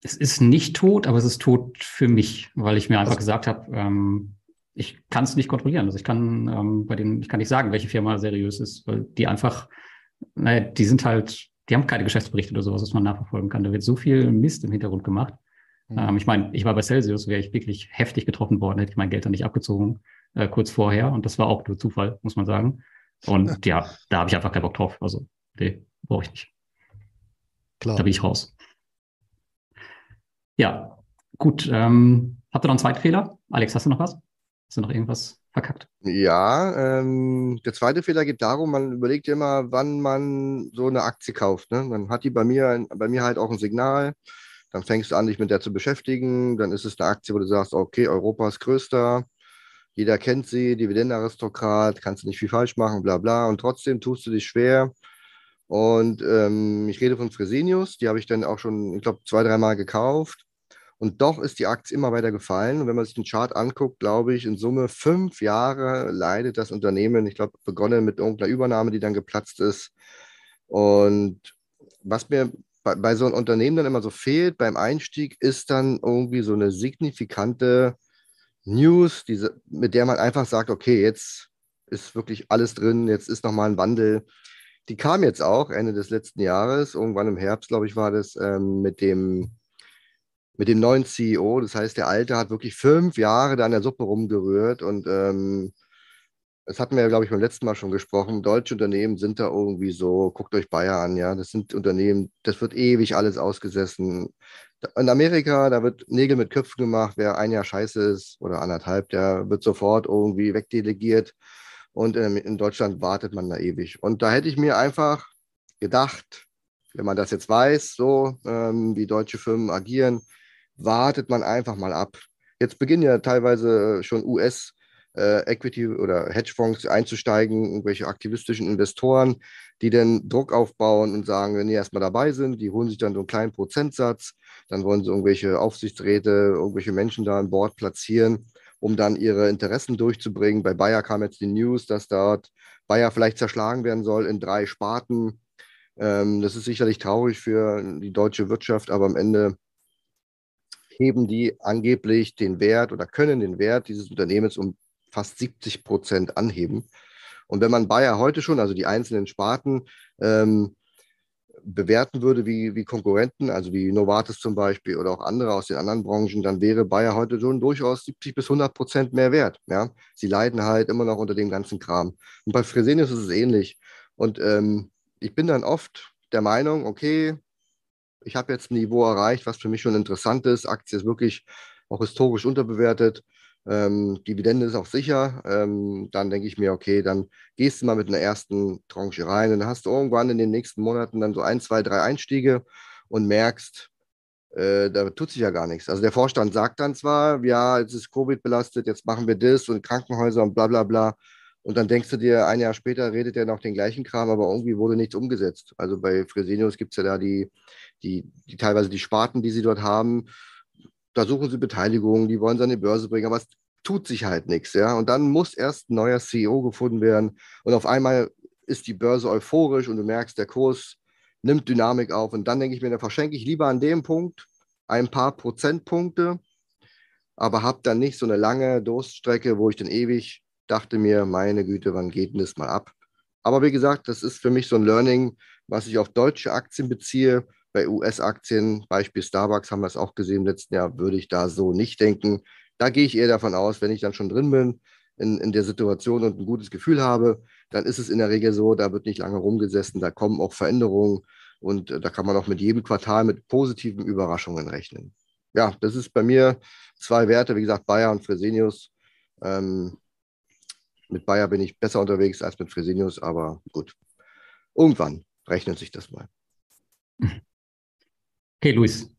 Es ist nicht tot, aber es ist tot für mich, weil ich mir einfach also, gesagt habe, ähm, ich kann es nicht kontrollieren. Also ich kann ähm, bei denen, ich kann nicht sagen, welche Firma seriös ist, weil die einfach, naja, die sind halt die haben keine Geschäftsberichte oder sowas, was man nachverfolgen kann. Da wird so viel Mist im Hintergrund gemacht. Mhm. Ähm, ich meine, ich war bei Celsius, wäre ich wirklich heftig getroffen worden, hätte ich mein Geld dann nicht abgezogen, äh, kurz vorher. Und das war auch nur Zufall, muss man sagen. Und ja, da habe ich einfach keinen Bock drauf. Also, nee, brauche ich nicht. Klar. Da bin ich raus. Ja, gut. Ähm, habt ihr noch einen zweiten Fehler? Alex, hast du noch was? Hast du noch irgendwas verkackt. Ja, ähm, der zweite Fehler geht darum, man überlegt immer, wann man so eine Aktie kauft. Ne? Dann hat die bei mir, bei mir halt auch ein Signal. Dann fängst du an, dich mit der zu beschäftigen. Dann ist es eine Aktie, wo du sagst, okay, Europas größter, jeder kennt sie, Dividendenaristokrat, kannst du nicht viel falsch machen, bla bla. Und trotzdem tust du dich schwer. Und ähm, ich rede von Fresenius, die habe ich dann auch schon, ich glaube, zwei, dreimal gekauft. Und doch ist die Aktie immer weiter gefallen. Und wenn man sich den Chart anguckt, glaube ich, in Summe fünf Jahre leidet das Unternehmen. Ich glaube, begonnen mit irgendeiner Übernahme, die dann geplatzt ist. Und was mir bei, bei so einem Unternehmen dann immer so fehlt beim Einstieg, ist dann irgendwie so eine signifikante News, diese, mit der man einfach sagt, okay, jetzt ist wirklich alles drin, jetzt ist nochmal ein Wandel. Die kam jetzt auch Ende des letzten Jahres, irgendwann im Herbst, glaube ich, war das, ähm, mit dem mit dem neuen CEO. Das heißt, der Alte hat wirklich fünf Jahre da an der Suppe rumgerührt und ähm, das hatten wir ja, glaube ich, beim letzten Mal schon gesprochen. Deutsche Unternehmen sind da irgendwie so, guckt euch Bayer an, ja. Das sind Unternehmen, das wird ewig alles ausgesessen. In Amerika, da wird Nägel mit Köpfen gemacht, wer ein Jahr scheiße ist oder anderthalb, der wird sofort irgendwie wegdelegiert. Und ähm, in Deutschland wartet man da ewig. Und da hätte ich mir einfach gedacht, wenn man das jetzt weiß, so ähm, wie deutsche Firmen agieren, wartet man einfach mal ab. Jetzt beginnen ja teilweise schon US- äh, Equity oder Hedgefonds einzusteigen, irgendwelche aktivistischen Investoren, die dann Druck aufbauen und sagen, wenn die erstmal dabei sind, die holen sich dann so einen kleinen Prozentsatz, dann wollen sie irgendwelche Aufsichtsräte, irgendwelche Menschen da an Bord platzieren, um dann ihre Interessen durchzubringen. Bei Bayer kam jetzt die News, dass dort Bayer vielleicht zerschlagen werden soll in drei Sparten. Ähm, das ist sicherlich traurig für die deutsche Wirtschaft, aber am Ende heben die angeblich den Wert oder können den Wert dieses Unternehmens um fast 70 Prozent anheben. Und wenn man Bayer heute schon, also die einzelnen Sparten, ähm, bewerten würde wie, wie Konkurrenten, also wie Novartis zum Beispiel oder auch andere aus den anderen Branchen, dann wäre Bayer heute schon durchaus 70 bis 100 Prozent mehr wert. Ja? Sie leiden halt immer noch unter dem ganzen Kram. Und bei Fresenius ist es ähnlich. Und ähm, ich bin dann oft der Meinung, okay, ich habe jetzt ein Niveau erreicht, was für mich schon interessant ist. Aktie ist wirklich auch historisch unterbewertet. Ähm, Dividende ist auch sicher. Ähm, dann denke ich mir, okay, dann gehst du mal mit einer ersten Tranche rein. Und dann hast du irgendwann in den nächsten Monaten dann so ein, zwei, drei Einstiege und merkst, äh, da tut sich ja gar nichts. Also der Vorstand sagt dann zwar, ja, jetzt ist Covid belastet, jetzt machen wir das und Krankenhäuser und bla bla bla. Und dann denkst du dir, ein Jahr später redet er noch den gleichen Kram, aber irgendwie wurde nichts umgesetzt. Also bei Fresenius gibt es ja da die, die, die teilweise die Sparten, die sie dort haben. Da suchen sie Beteiligung, die wollen sie an die Börse bringen, aber es tut sich halt nichts. Ja? Und dann muss erst ein neuer CEO gefunden werden. Und auf einmal ist die Börse euphorisch und du merkst, der Kurs nimmt Dynamik auf. Und dann denke ich mir, da verschenke ich lieber an dem Punkt ein paar Prozentpunkte, aber habe dann nicht so eine lange Durststrecke, wo ich dann ewig dachte mir, meine Güte, wann geht denn das mal ab? Aber wie gesagt, das ist für mich so ein Learning, was ich auf deutsche Aktien beziehe. Bei US-Aktien, Beispiel Starbucks, haben wir es auch gesehen im letzten Jahr, würde ich da so nicht denken. Da gehe ich eher davon aus, wenn ich dann schon drin bin in, in der Situation und ein gutes Gefühl habe, dann ist es in der Regel so, da wird nicht lange rumgesessen, da kommen auch Veränderungen und äh, da kann man auch mit jedem Quartal mit positiven Überraschungen rechnen. Ja, das ist bei mir zwei Werte, wie gesagt, Bayer und Fresenius. Ähm, mit Bayer bin ich besser unterwegs als mit Fresenius, aber gut. Irgendwann rechnet sich das mal. Okay, Luis,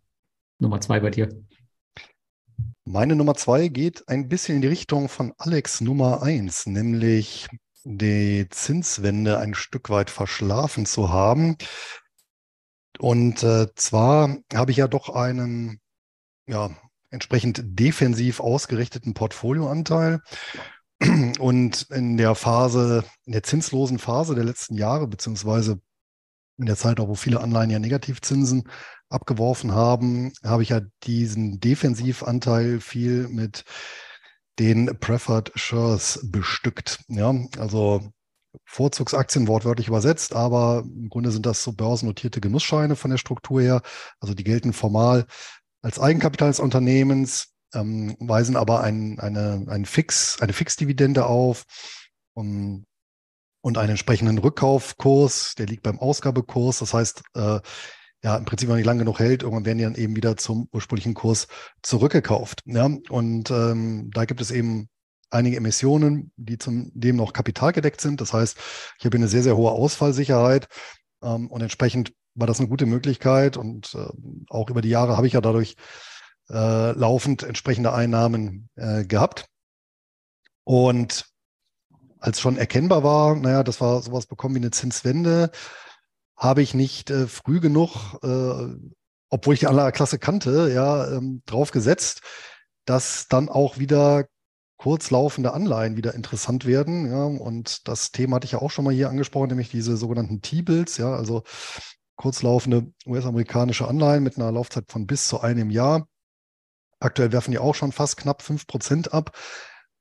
Nummer zwei bei dir. Meine Nummer zwei geht ein bisschen in die Richtung von Alex Nummer eins, nämlich die Zinswende ein Stück weit verschlafen zu haben. Und äh, zwar habe ich ja doch einen ja, entsprechend defensiv ausgerichteten Portfolioanteil. Und in der Phase, in der zinslosen Phase der letzten Jahre, beziehungsweise in der Zeit auch, wo viele Anleihen ja Negativzinsen abgeworfen haben, habe ich ja diesen Defensivanteil viel mit den Preferred Shares bestückt. Ja, also Vorzugsaktien wortwörtlich übersetzt, aber im Grunde sind das so börsennotierte Genussscheine von der Struktur her. Also die gelten formal als Eigenkapital des Unternehmens, ähm, weisen aber ein, eine, ein Fix, eine Fixdividende auf um, und einen entsprechenden Rückkaufkurs, der liegt beim Ausgabekurs. Das heißt, äh, ja, im Prinzip, wenn man nicht lang genug hält, irgendwann werden die dann eben wieder zum ursprünglichen Kurs zurückgekauft. Ja, und ähm, da gibt es eben einige Emissionen, die zum dem noch kapitalgedeckt sind. Das heißt, ich habe eine sehr, sehr hohe Ausfallsicherheit ähm, und entsprechend war das eine gute Möglichkeit und äh, auch über die Jahre habe ich ja dadurch äh, laufend entsprechende Einnahmen äh, gehabt. Und als schon erkennbar war, naja, das war sowas bekommen wie eine Zinswende, habe ich nicht äh, früh genug, äh, obwohl ich die Anlageklasse kannte, ja, ähm, drauf gesetzt, dass dann auch wieder kurzlaufende Anleihen wieder interessant werden. Ja, und das Thema hatte ich ja auch schon mal hier angesprochen, nämlich diese sogenannten T-Bills, ja, also kurzlaufende US-amerikanische Anleihen mit einer Laufzeit von bis zu einem Jahr. Aktuell werfen die auch schon fast knapp 5 Prozent ab,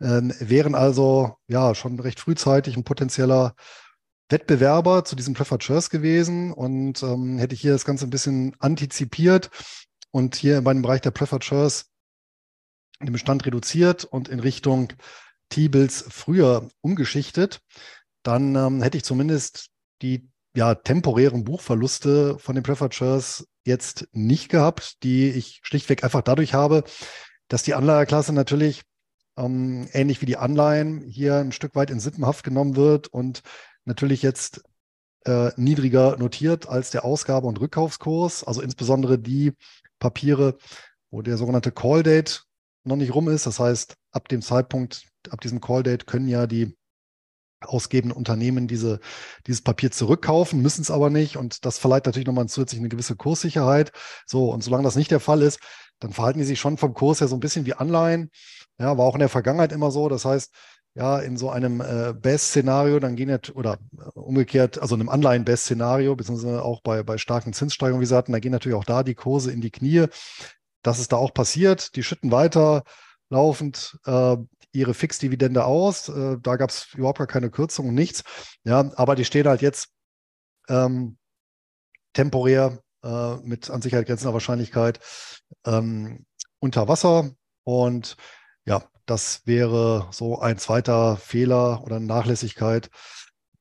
ähm, wären also ja schon recht frühzeitig ein potenzieller Wettbewerber zu diesem Preferred Shares gewesen. Und ähm, hätte ich hier das Ganze ein bisschen antizipiert und hier bei dem Bereich der Preferred Shares den Bestand reduziert und in Richtung T-Bills früher umgeschichtet, dann ähm, hätte ich zumindest die ja, temporären Buchverluste von den Preferred Shares jetzt nicht gehabt, die ich schlichtweg einfach dadurch habe, dass die Anleiherklasse natürlich ähm, ähnlich wie die Anleihen hier ein Stück weit in Sippenhaft genommen wird und natürlich jetzt äh, niedriger notiert als der Ausgabe- und Rückkaufskurs, also insbesondere die Papiere, wo der sogenannte Call Date noch nicht rum ist. Das heißt, ab dem Zeitpunkt, ab diesem Call Date können ja die ausgebenden Unternehmen diese, dieses Papier zurückkaufen, müssen es aber nicht. Und das verleiht natürlich nochmal zusätzlich eine gewisse Kurssicherheit. So, und solange das nicht der Fall ist, dann verhalten die sich schon vom Kurs her so ein bisschen wie Anleihen. Ja, war auch in der Vergangenheit immer so. Das heißt, ja, in so einem äh, Best-Szenario, dann gehen ja, oder äh, umgekehrt, also in einem Anleihen-Best-Szenario, beziehungsweise auch bei, bei starken Zinssteigerungen, wie Sie hatten, da gehen natürlich auch da die Kurse in die Knie. Das ist da auch passiert. Die schütten weiter laufend äh, ihre Fixdividende aus. Äh, da gab es überhaupt gar keine Kürzung und nichts. Ja, aber die stehen halt jetzt ähm, temporär äh, mit an Sicherheit grenzender Wahrscheinlichkeit ähm, unter Wasser. Und ja, das wäre so ein zweiter Fehler oder Nachlässigkeit.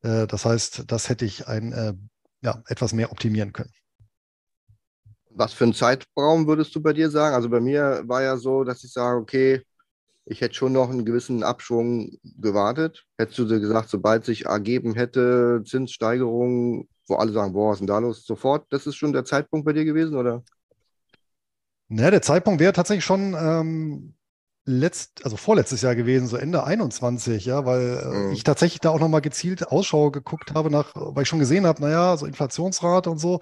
Äh, das heißt, das hätte ich ein, äh, ja, etwas mehr optimieren können. Was für einen Zeitraum würdest du bei dir sagen? Also bei mir war ja so, dass ich sage, okay, ich hätte schon noch einen gewissen Abschwung gewartet. Hättest du gesagt, sobald sich ergeben hätte, Zinssteigerungen, wo alle sagen, boah, was ist denn da los? Sofort, das ist schon der Zeitpunkt bei dir gewesen, oder? Naja, der Zeitpunkt wäre tatsächlich schon ähm, letzt, also vorletztes Jahr gewesen, so Ende 21, ja, weil äh, mhm. ich tatsächlich da auch nochmal gezielt Ausschau geguckt habe nach, weil ich schon gesehen habe, naja, so Inflationsrate und so.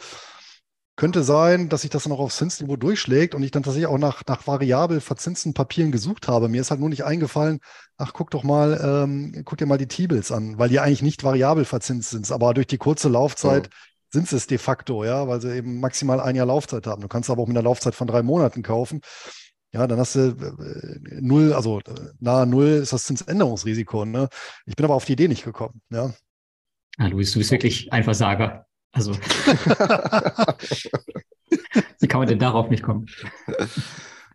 Könnte sein, dass sich das dann auch aufs Zinsniveau durchschlägt und ich dann tatsächlich auch nach, nach variabel verzinsten Papieren gesucht habe. Mir ist halt nur nicht eingefallen, ach, guck doch mal, ähm, guck dir mal die T-Bills an, weil die eigentlich nicht variabel verzinst sind, aber durch die kurze Laufzeit mhm. sind sie es de facto, ja, weil sie eben maximal ein Jahr Laufzeit haben. Du kannst aber auch mit einer Laufzeit von drei Monaten kaufen. Ja, dann hast du äh, null, also äh, nahe null ist das Zinsänderungsrisiko. Ne? Ich bin aber auf die Idee nicht gekommen. Ja. Ah, Luis, du bist wirklich ein Versager. Also, wie kann man denn darauf nicht kommen?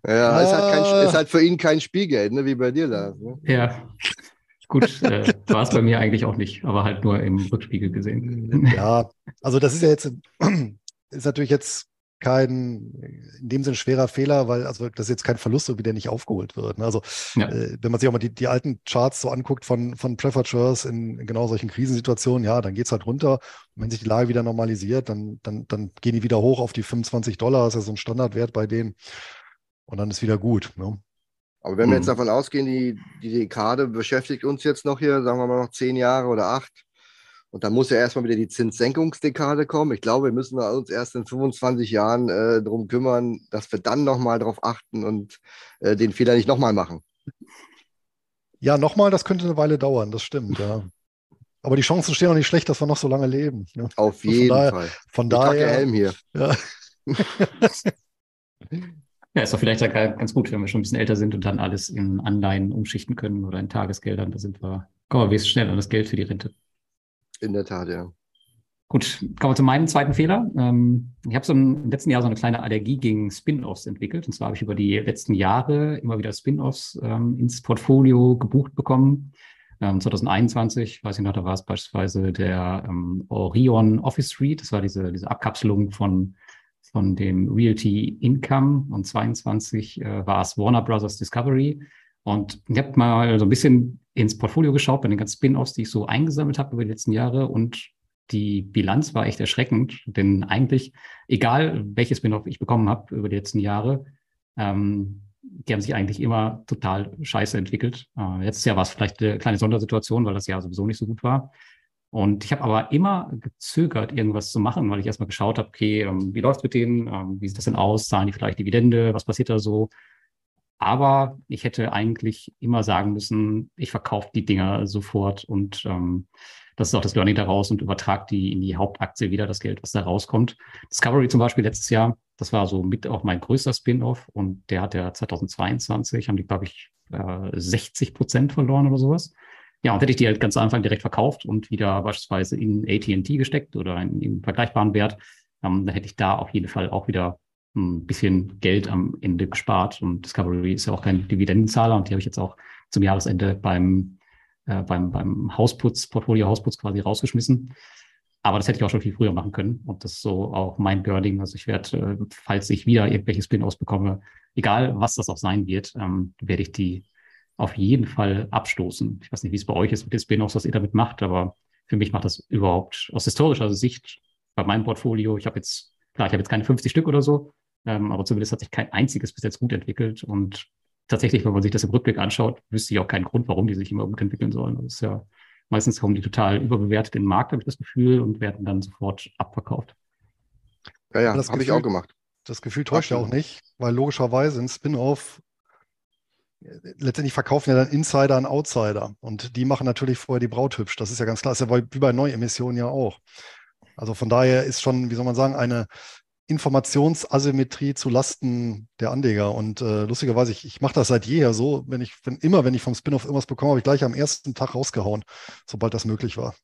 Ja, ah. ist, halt kein, ist halt für ihn kein Spielgeld, ne, wie bei dir da. Ne? Ja. Gut, äh, war es bei mir eigentlich auch nicht, aber halt nur im Rückspiegel gesehen. Ja, also das ist ja jetzt, ist natürlich jetzt kein, in dem Sinne schwerer Fehler, weil also das ist jetzt kein Verlust, so wie der nicht aufgeholt wird. Ne? Also ja. äh, wenn man sich auch mal die, die alten Charts so anguckt von, von Preferred in, in genau solchen Krisensituationen, ja, dann geht es halt runter. Und wenn sich die Lage wieder normalisiert, dann, dann, dann gehen die wieder hoch auf die 25 Dollar, das ist ja so ein Standardwert bei denen. Und dann ist wieder gut. Ne? Aber wenn wir jetzt hm. davon ausgehen, die, die Dekade beschäftigt uns jetzt noch hier, sagen wir mal noch zehn Jahre oder acht, und dann muss ja erstmal wieder die Zinssenkungsdekade kommen. Ich glaube, wir müssen uns erst in 25 Jahren äh, darum kümmern, dass wir dann nochmal darauf achten und äh, den Fehler nicht nochmal machen. Ja, nochmal, das könnte eine Weile dauern, das stimmt, ja. Aber die Chancen stehen auch nicht schlecht, dass wir noch so lange leben. Ja. Auf jeden von daher, Fall. Von daher. Ich Helm hier. Ja. ja, ist doch vielleicht ganz gut, wenn wir schon ein bisschen älter sind und dann alles in Anleihen umschichten können oder in Tagesgeldern. Da sind wir, kommen wir wesentlich schneller an das Geld für die Rente. In der Tat, ja. Gut, kommen wir zu meinem zweiten Fehler. Ähm, ich habe so im letzten Jahr so eine kleine Allergie gegen Spin-offs entwickelt. Und zwar habe ich über die letzten Jahre immer wieder Spin-offs ähm, ins Portfolio gebucht bekommen. 2021, ähm, weiß ich noch, da war es beispielsweise der Orion Office Suite. Das war diese, diese Abkapselung von, von dem Realty Income. Und 22 äh, war es Warner Brothers Discovery. Und ich habe mal so ein bisschen ins Portfolio geschaut bei den ganzen Spin-offs, die ich so eingesammelt habe über die letzten Jahre und die Bilanz war echt erschreckend, denn eigentlich, egal welches Spin-off ich bekommen habe über die letzten Jahre, ähm, die haben sich eigentlich immer total scheiße entwickelt. Äh, letztes Jahr war es vielleicht eine kleine Sondersituation, weil das Jahr sowieso nicht so gut war. Und ich habe aber immer gezögert, irgendwas zu machen, weil ich erstmal geschaut habe, okay, ähm, wie läuft es mit denen? Ähm, wie sieht das denn aus? Zahlen die vielleicht Dividende? Was passiert da so? Aber ich hätte eigentlich immer sagen müssen, ich verkaufe die Dinger sofort und ähm, das ist auch das Learning daraus und übertrage die in die Hauptaktie wieder, das Geld, was da rauskommt. Discovery zum Beispiel letztes Jahr, das war so mit auch mein größter Spin-off und der hat ja 2022, haben die, glaube ich, äh, 60 Prozent verloren oder sowas. Ja, und hätte ich die halt ganz am Anfang direkt verkauft und wieder beispielsweise in AT&T gesteckt oder in, in vergleichbaren Wert, ähm, dann hätte ich da auf jeden Fall auch wieder ein bisschen Geld am Ende gespart. Und Discovery ist ja auch kein Dividendenzahler und die habe ich jetzt auch zum Jahresende beim, äh, beim, beim Hausputz, Portfolio Hausputz quasi rausgeschmissen. Aber das hätte ich auch schon viel früher machen können. Und das ist so auch mein Birding. Also ich werde, äh, falls ich wieder irgendwelche Spin-offs bekomme, egal was das auch sein wird, ähm, werde ich die auf jeden Fall abstoßen. Ich weiß nicht, wie es bei euch ist mit den Spin-offs, was ihr damit macht, aber für mich macht das überhaupt aus historischer Sicht bei meinem Portfolio. Ich habe jetzt, klar, ich habe jetzt keine 50 Stück oder so, ähm, aber zumindest hat sich kein einziges bis jetzt gut entwickelt. Und tatsächlich, wenn man sich das im Rückblick anschaut, wüsste ich auch keinen Grund, warum die sich immer gut entwickeln sollen. Das ist ja meistens kommen die total überbewertet in den Markt, habe ich das Gefühl, und werden dann sofort abverkauft. Ja, ja, das habe ich auch gemacht. Das Gefühl täuscht ja auch nicht, weil logischerweise ein Spin-off letztendlich verkaufen ja dann Insider an Outsider und die machen natürlich vorher die Braut hübsch. Das ist ja ganz klar. Das ist ja wie bei Neuemissionen ja auch. Also von daher ist schon, wie soll man sagen, eine Informationsasymmetrie zu Lasten der Anleger. Und äh, lustigerweise, ich, ich mache das seit jeher so, wenn ich, wenn immer, wenn ich vom Spin-off irgendwas bekomme, habe ich gleich am ersten Tag rausgehauen, sobald das möglich war.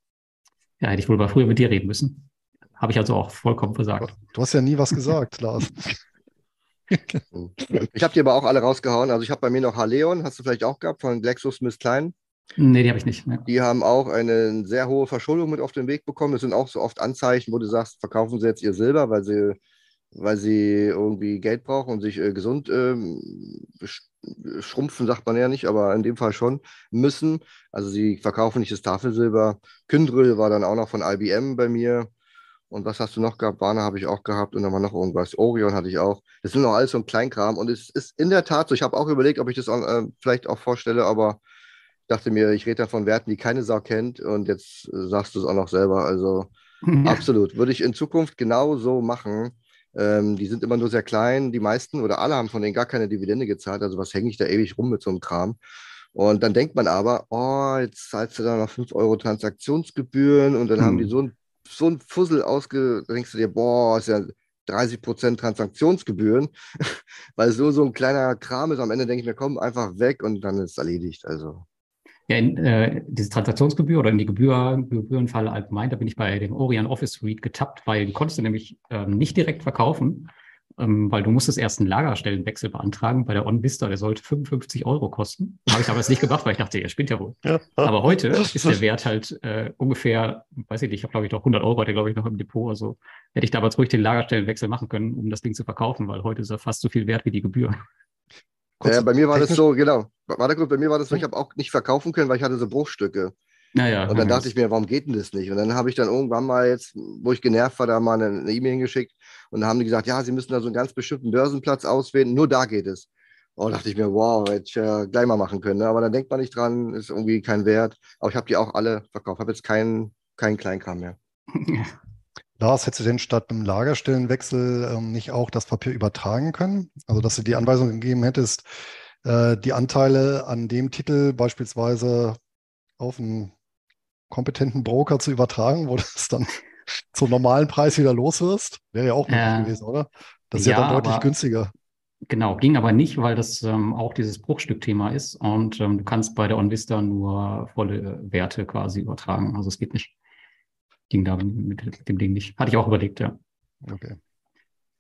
Ja, hätte ich wohl mal früher mit dir reden müssen. Habe ich also auch vollkommen versagt. Du hast ja nie was gesagt, Lars. ich habe die aber auch alle rausgehauen. Also ich habe bei mir noch Haleon, hast du vielleicht auch gehabt, von GlaxoSmithKline. Nee, die habe ich nicht. Mehr. Die haben auch eine sehr hohe Verschuldung mit auf den Weg bekommen. Das sind auch so oft Anzeichen, wo du sagst, verkaufen sie jetzt ihr Silber, weil sie, weil sie irgendwie Geld brauchen und sich äh, gesund ähm, schrumpfen, sagt man ja nicht, aber in dem Fall schon müssen. Also sie verkaufen nicht das Tafelsilber. Kyndryl war dann auch noch von IBM bei mir. Und was hast du noch gehabt? Warner habe ich auch gehabt und dann war noch irgendwas. Orion hatte ich auch. Das sind noch alles so ein Kleinkram. Und es ist in der Tat so, ich habe auch überlegt, ob ich das auch, äh, vielleicht auch vorstelle, aber dachte mir, ich rede da von Werten, die keine Sau kennt und jetzt äh, sagst du es auch noch selber. Also ja. absolut. Würde ich in Zukunft genau so machen. Ähm, die sind immer nur sehr klein. Die meisten oder alle haben von denen gar keine Dividende gezahlt. Also was hänge ich da ewig rum mit so einem Kram? Und dann denkt man aber, oh, jetzt zahlst du da noch 5 Euro Transaktionsgebühren und dann hm. haben die so ein, so ein Fussel ausge, da denkst du dir, boah, ist ja 30 Prozent Transaktionsgebühren, weil es so, so ein kleiner Kram ist. Am Ende denke ich mir, komm, einfach weg und dann ist es erledigt. Also ja, in äh, diese Transaktionsgebühr oder in die Gebühr, Gebührenfalle allgemein, da bin ich bei dem Orion Office Suite getappt, weil die konntest du nämlich äh, nicht direkt verkaufen, ähm, weil du musstest erst einen Lagerstellenwechsel beantragen bei der OnVista, der sollte 55 Euro kosten. Habe ich aber jetzt nicht gemacht, weil ich dachte, ihr spinnt ja wohl. Ja. Aber heute ist der Wert halt äh, ungefähr, weiß ich nicht, ich habe glaube ich noch 100 Euro, hatte glaube ich noch im Depot, also hätte ich damals ruhig den Lagerstellenwechsel machen können, um das Ding zu verkaufen, weil heute ist er fast so viel wert wie die Gebühr. Ja, bei mir war das so, genau. Warte kurz, bei mir war das so, ich habe auch nicht verkaufen können, weil ich hatte so Bruchstücke. Naja, und dann dachte ich mir, warum geht denn das nicht? Und dann habe ich dann irgendwann mal jetzt, wo ich genervt war, da mal eine E-Mail hingeschickt und dann haben die gesagt, ja, sie müssen da so einen ganz bestimmten Börsenplatz auswählen, nur da geht es. Und oh, dachte ich mir, wow, hätte ich ja gleich mal machen können. Ne? Aber dann denkt man nicht dran, ist irgendwie kein Wert. Aber ich habe die auch alle verkauft, habe jetzt keinen kein Kleinkram mehr. Lars, hättest du denn statt einem Lagerstellenwechsel ähm, nicht auch das Papier übertragen können? Also, dass du die Anweisung gegeben hättest, äh, die Anteile an dem Titel beispielsweise auf einen kompetenten Broker zu übertragen, wo du es dann zum normalen Preis wieder los wirst. Wäre ja auch möglich äh, gewesen, oder? Das ist ja, ja dann deutlich aber, günstiger. Genau, ging aber nicht, weil das ähm, auch dieses Bruchstückthema ist und ähm, du kannst bei der OnVista nur volle Werte quasi übertragen. Also es geht nicht. Ging da mit, dem Ding nicht. Hatte ich auch überlegt, ja. Okay.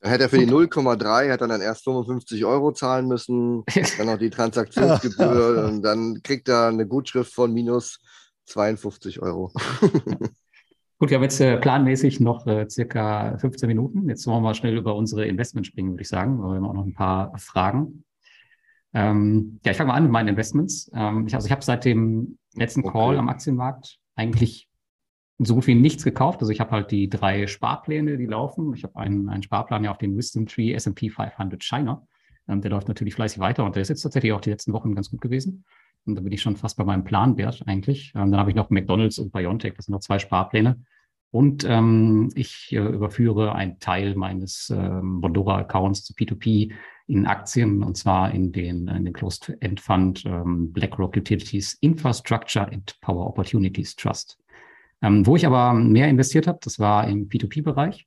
Hätte er für die 0,3 hat er dann erst 55 Euro zahlen müssen, dann noch die Transaktionsgebühr und dann kriegt er eine Gutschrift von minus 52 Euro. Gut, wir haben jetzt äh, planmäßig noch äh, circa 15 Minuten. Jetzt wollen wir mal schnell über unsere Investments springen, würde ich sagen. Wir haben auch noch ein paar Fragen. Ähm, ja, ich fange mal an mit meinen Investments. Ähm, ich, also ich habe seit dem letzten okay. Call am Aktienmarkt eigentlich so gut wie nichts gekauft. Also ich habe halt die drei Sparpläne, die laufen. Ich habe einen, einen Sparplan ja auf den Wisdom Tree S&P 500 China. Ähm, der läuft natürlich fleißig weiter und der ist jetzt tatsächlich auch die letzten Wochen ganz gut gewesen. Und da bin ich schon fast bei meinem Planwert eigentlich. Ähm, dann habe ich noch McDonalds und Biontech, das sind noch zwei Sparpläne. Und ähm, ich äh, überführe einen Teil meines ähm, Bondora-Accounts zu P2P in Aktien und zwar in den, in den Closed-End Fund ähm, BlackRock Utilities Infrastructure and Power Opportunities Trust. Ähm, wo ich aber mehr investiert habe, das war im P2P-Bereich.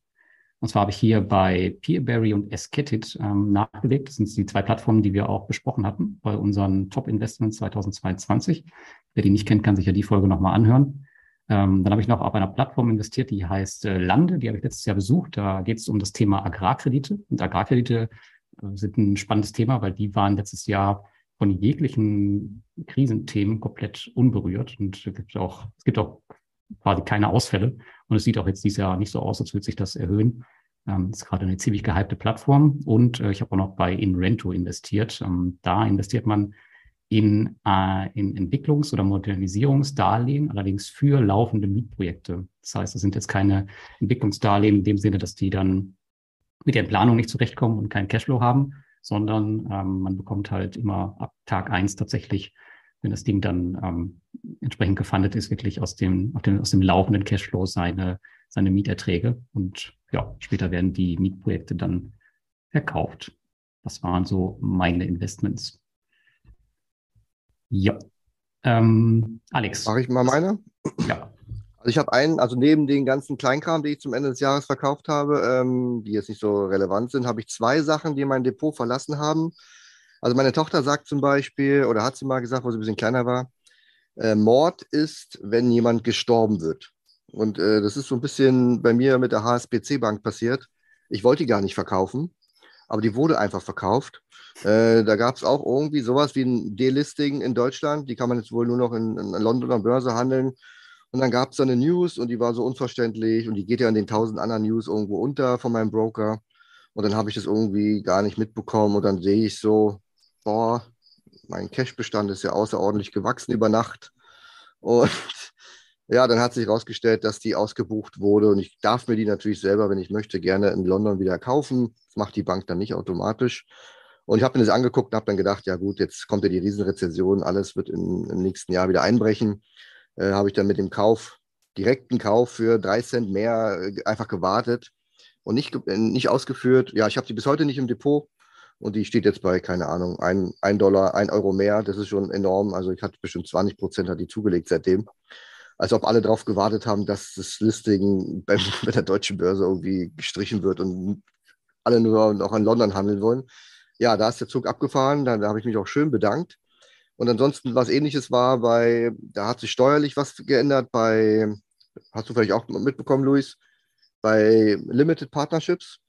Und zwar habe ich hier bei Peerberry und Esketit ähm, nachgelegt. Das sind die zwei Plattformen, die wir auch besprochen hatten bei unseren Top-Investments 2022. Wer die nicht kennt, kann sich ja die Folge nochmal anhören. Ähm, dann habe ich noch auf einer Plattform investiert, die heißt äh, Lande. Die habe ich letztes Jahr besucht. Da geht es um das Thema Agrarkredite. Und Agrarkredite äh, sind ein spannendes Thema, weil die waren letztes Jahr von jeglichen Krisenthemen komplett unberührt. Und es gibt auch, es gibt auch quasi keine Ausfälle. Und es sieht auch jetzt dieses Jahr nicht so aus, als würde sich das erhöhen. Ähm, ist gerade eine ziemlich gehypte Plattform. Und äh, ich habe auch noch bei Inrento investiert. Ähm, da investiert man in, äh, in Entwicklungs- oder Modernisierungsdarlehen, allerdings für laufende Mietprojekte. Das heißt, es sind jetzt keine Entwicklungsdarlehen in dem Sinne, dass die dann mit der Planung nicht zurechtkommen und keinen Cashflow haben, sondern ähm, man bekommt halt immer ab Tag eins tatsächlich wenn das Ding dann ähm, entsprechend gefundet ist, wirklich aus dem, dem, aus dem laufenden Cashflow seine, seine Mieterträge. Und ja, später werden die Mietprojekte dann verkauft. Das waren so meine Investments. Ja. Ähm, Alex. Mache ich mal meine? Ja. Also ich habe einen, also neben den ganzen Kleinkram, die ich zum Ende des Jahres verkauft habe, ähm, die jetzt nicht so relevant sind, habe ich zwei Sachen, die mein Depot verlassen haben. Also meine Tochter sagt zum Beispiel, oder hat sie mal gesagt, wo sie ein bisschen kleiner war, äh, Mord ist, wenn jemand gestorben wird. Und äh, das ist so ein bisschen bei mir mit der HSBC Bank passiert. Ich wollte die gar nicht verkaufen, aber die wurde einfach verkauft. Äh, da gab es auch irgendwie sowas wie ein Delisting in Deutschland. Die kann man jetzt wohl nur noch in, in Londoner Börse handeln. Und dann gab es da eine News und die war so unverständlich und die geht ja in den tausend anderen News irgendwo unter von meinem Broker. Und dann habe ich das irgendwie gar nicht mitbekommen und dann sehe ich so, boah, mein Cash-Bestand ist ja außerordentlich gewachsen über Nacht. Und ja, dann hat sich herausgestellt, dass die ausgebucht wurde und ich darf mir die natürlich selber, wenn ich möchte, gerne in London wieder kaufen. Das macht die Bank dann nicht automatisch. Und ich habe mir das angeguckt und habe dann gedacht, ja gut, jetzt kommt ja die Riesenrezession, alles wird in, im nächsten Jahr wieder einbrechen. Äh, habe ich dann mit dem Kauf, direkten Kauf für drei Cent mehr äh, einfach gewartet und nicht, äh, nicht ausgeführt. Ja, ich habe die bis heute nicht im Depot und die steht jetzt bei, keine Ahnung, ein, ein Dollar, ein Euro mehr. Das ist schon enorm. Also ich hatte bestimmt 20 Prozent hat die zugelegt seitdem. Als ob alle darauf gewartet haben, dass das Listing bei, bei der deutschen Börse irgendwie gestrichen wird und alle nur noch in London handeln wollen. Ja, da ist der Zug abgefahren. Da, da habe ich mich auch schön bedankt. Und ansonsten was ähnliches war bei, da hat sich steuerlich was geändert bei, hast du vielleicht auch mitbekommen, Luis, bei Limited Partnerships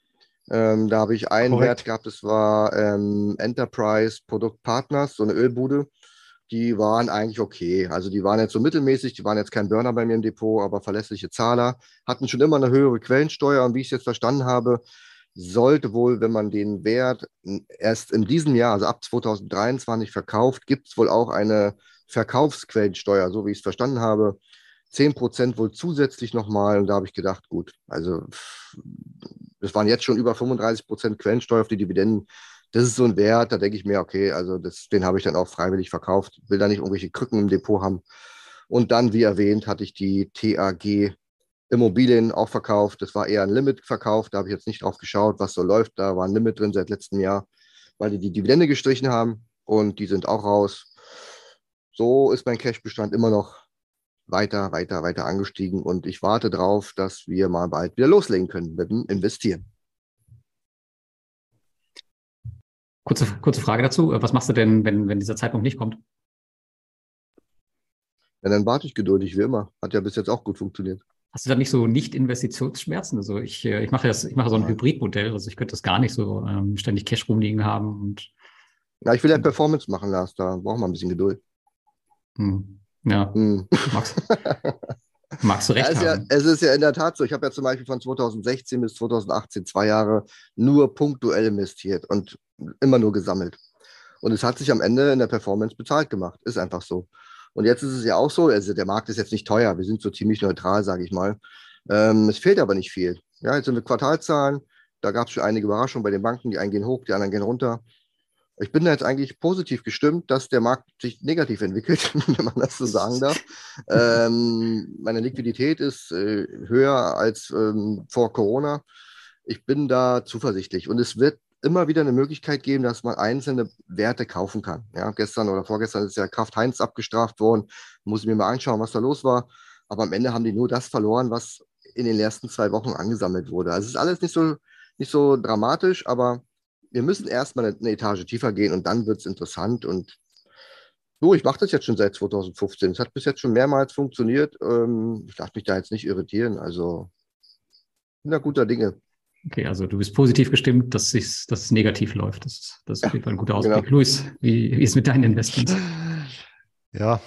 Ähm, da habe ich einen Korrekt. Wert gehabt, das war ähm, Enterprise Product Partners, so eine Ölbude. Die waren eigentlich okay. Also die waren jetzt so mittelmäßig, die waren jetzt kein Burner bei mir im Depot, aber verlässliche Zahler, hatten schon immer eine höhere Quellensteuer und wie ich es jetzt verstanden habe, sollte wohl, wenn man den Wert erst in diesem Jahr, also ab 2023 verkauft, gibt es wohl auch eine Verkaufsquellensteuer, so wie ich es verstanden habe. 10% wohl zusätzlich nochmal. Und da habe ich gedacht, gut, also das waren jetzt schon über 35% Quellensteuer auf die Dividenden. Das ist so ein Wert, da denke ich mir, okay, also das, den habe ich dann auch freiwillig verkauft, will da nicht irgendwelche Krücken im Depot haben. Und dann, wie erwähnt, hatte ich die TAG Immobilien auch verkauft. Das war eher ein Limit-Verkauf. Da habe ich jetzt nicht drauf geschaut, was so läuft. Da war ein Limit drin seit letztem Jahr, weil die die Dividende gestrichen haben und die sind auch raus. So ist mein Cash-Bestand immer noch weiter, weiter, weiter angestiegen und ich warte darauf, dass wir mal bald wieder loslegen können mit dem Investieren. Kurze, kurze Frage dazu. Was machst du denn, wenn, wenn dieser Zeitpunkt nicht kommt? Ja, dann warte ich geduldig, wie immer. Hat ja bis jetzt auch gut funktioniert. Hast du da nicht so Nicht-Investitionsschmerzen? Also ich, äh, ich mache das, ich mache so ein Hybridmodell, also ich könnte das gar nicht so ähm, ständig Cash rumliegen haben und. Ja, ich will ja Performance machen, Lars, da brauchen wir ein bisschen Geduld. Hm. Ja. Hm. Magst, magst, du recht es. Ja, es ist ja in der Tat so. Ich habe ja zum Beispiel von 2016 bis 2018 zwei Jahre nur punktuell investiert und immer nur gesammelt. Und es hat sich am Ende in der Performance bezahlt gemacht. Ist einfach so. Und jetzt ist es ja auch so, also der Markt ist jetzt nicht teuer, wir sind so ziemlich neutral, sage ich mal. Ähm, es fehlt aber nicht viel. Ja, jetzt sind wir Quartalzahlen, da gab es schon einige Überraschungen bei den Banken, die einen gehen hoch, die anderen gehen runter. Ich bin da jetzt eigentlich positiv gestimmt, dass der Markt sich negativ entwickelt, wenn man das so sagen darf. Ähm, meine Liquidität ist äh, höher als ähm, vor Corona. Ich bin da zuversichtlich und es wird immer wieder eine Möglichkeit geben, dass man einzelne Werte kaufen kann. Ja, gestern oder vorgestern ist ja Kraft Heinz abgestraft worden. Muss ich mir mal anschauen, was da los war. Aber am Ende haben die nur das verloren, was in den ersten zwei Wochen angesammelt wurde. Also es ist alles nicht so, nicht so dramatisch, aber wir müssen erstmal eine, Etage tiefer gehen und dann wird es interessant. Und so, ich mache das jetzt schon seit 2015. Es hat bis jetzt schon mehrmals funktioniert. Ähm, ich darf mich da jetzt nicht irritieren. Also bin da guter Dinge. Okay, also du bist positiv gestimmt, dass es, dass es negativ läuft. Das, das ist auf jeden Fall ein guter Ausblick. Genau. Luis, wie, wie ist es mit deinen Investments? Ja,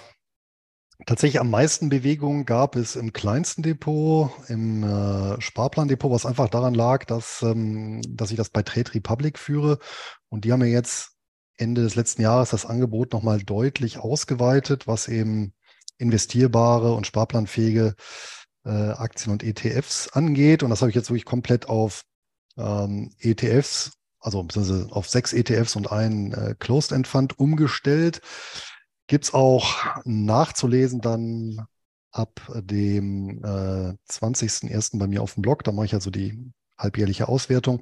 tatsächlich am meisten Bewegung gab es im kleinsten Depot, im äh, Sparplandepot, was einfach daran lag, dass, ähm, dass ich das bei Trade Republic führe. Und die haben mir jetzt Ende des letzten Jahres das Angebot nochmal deutlich ausgeweitet, was eben investierbare und sparplanfähige äh, Aktien und ETFs angeht. Und das habe ich jetzt wirklich komplett auf ähm, ETFs, also auf sechs ETFs und einen äh, Closed-End Fund umgestellt. Gibt es auch nachzulesen dann ab dem äh, 20.01. bei mir auf dem Blog. Da mache ich also die halbjährliche Auswertung.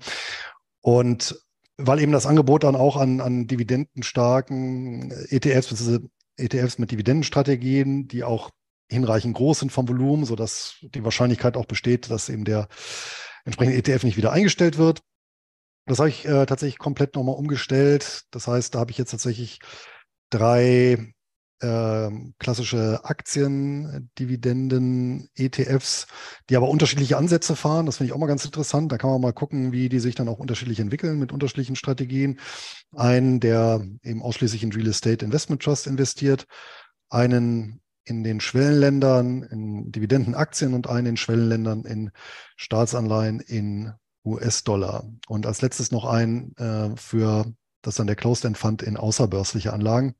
Und weil eben das Angebot dann auch an, an dividendenstarken ETFs, beziehungsweise ETFs mit Dividendenstrategien, die auch hinreichend groß sind vom Volumen, sodass die Wahrscheinlichkeit auch besteht, dass eben der entsprechende ETF nicht wieder eingestellt wird. Das habe ich äh, tatsächlich komplett nochmal umgestellt. Das heißt, da habe ich jetzt tatsächlich drei äh, klassische Aktien, Dividenden, ETFs, die aber unterschiedliche Ansätze fahren. Das finde ich auch mal ganz interessant. Da kann man mal gucken, wie die sich dann auch unterschiedlich entwickeln mit unterschiedlichen Strategien. Einen, der eben ausschließlich in Real Estate Investment Trust investiert, einen in den Schwellenländern in Dividendenaktien und einen in Schwellenländern in Staatsanleihen in US-Dollar. Und als letztes noch ein äh, für das dann der Closed-End Fund in außerbörsliche Anlagen.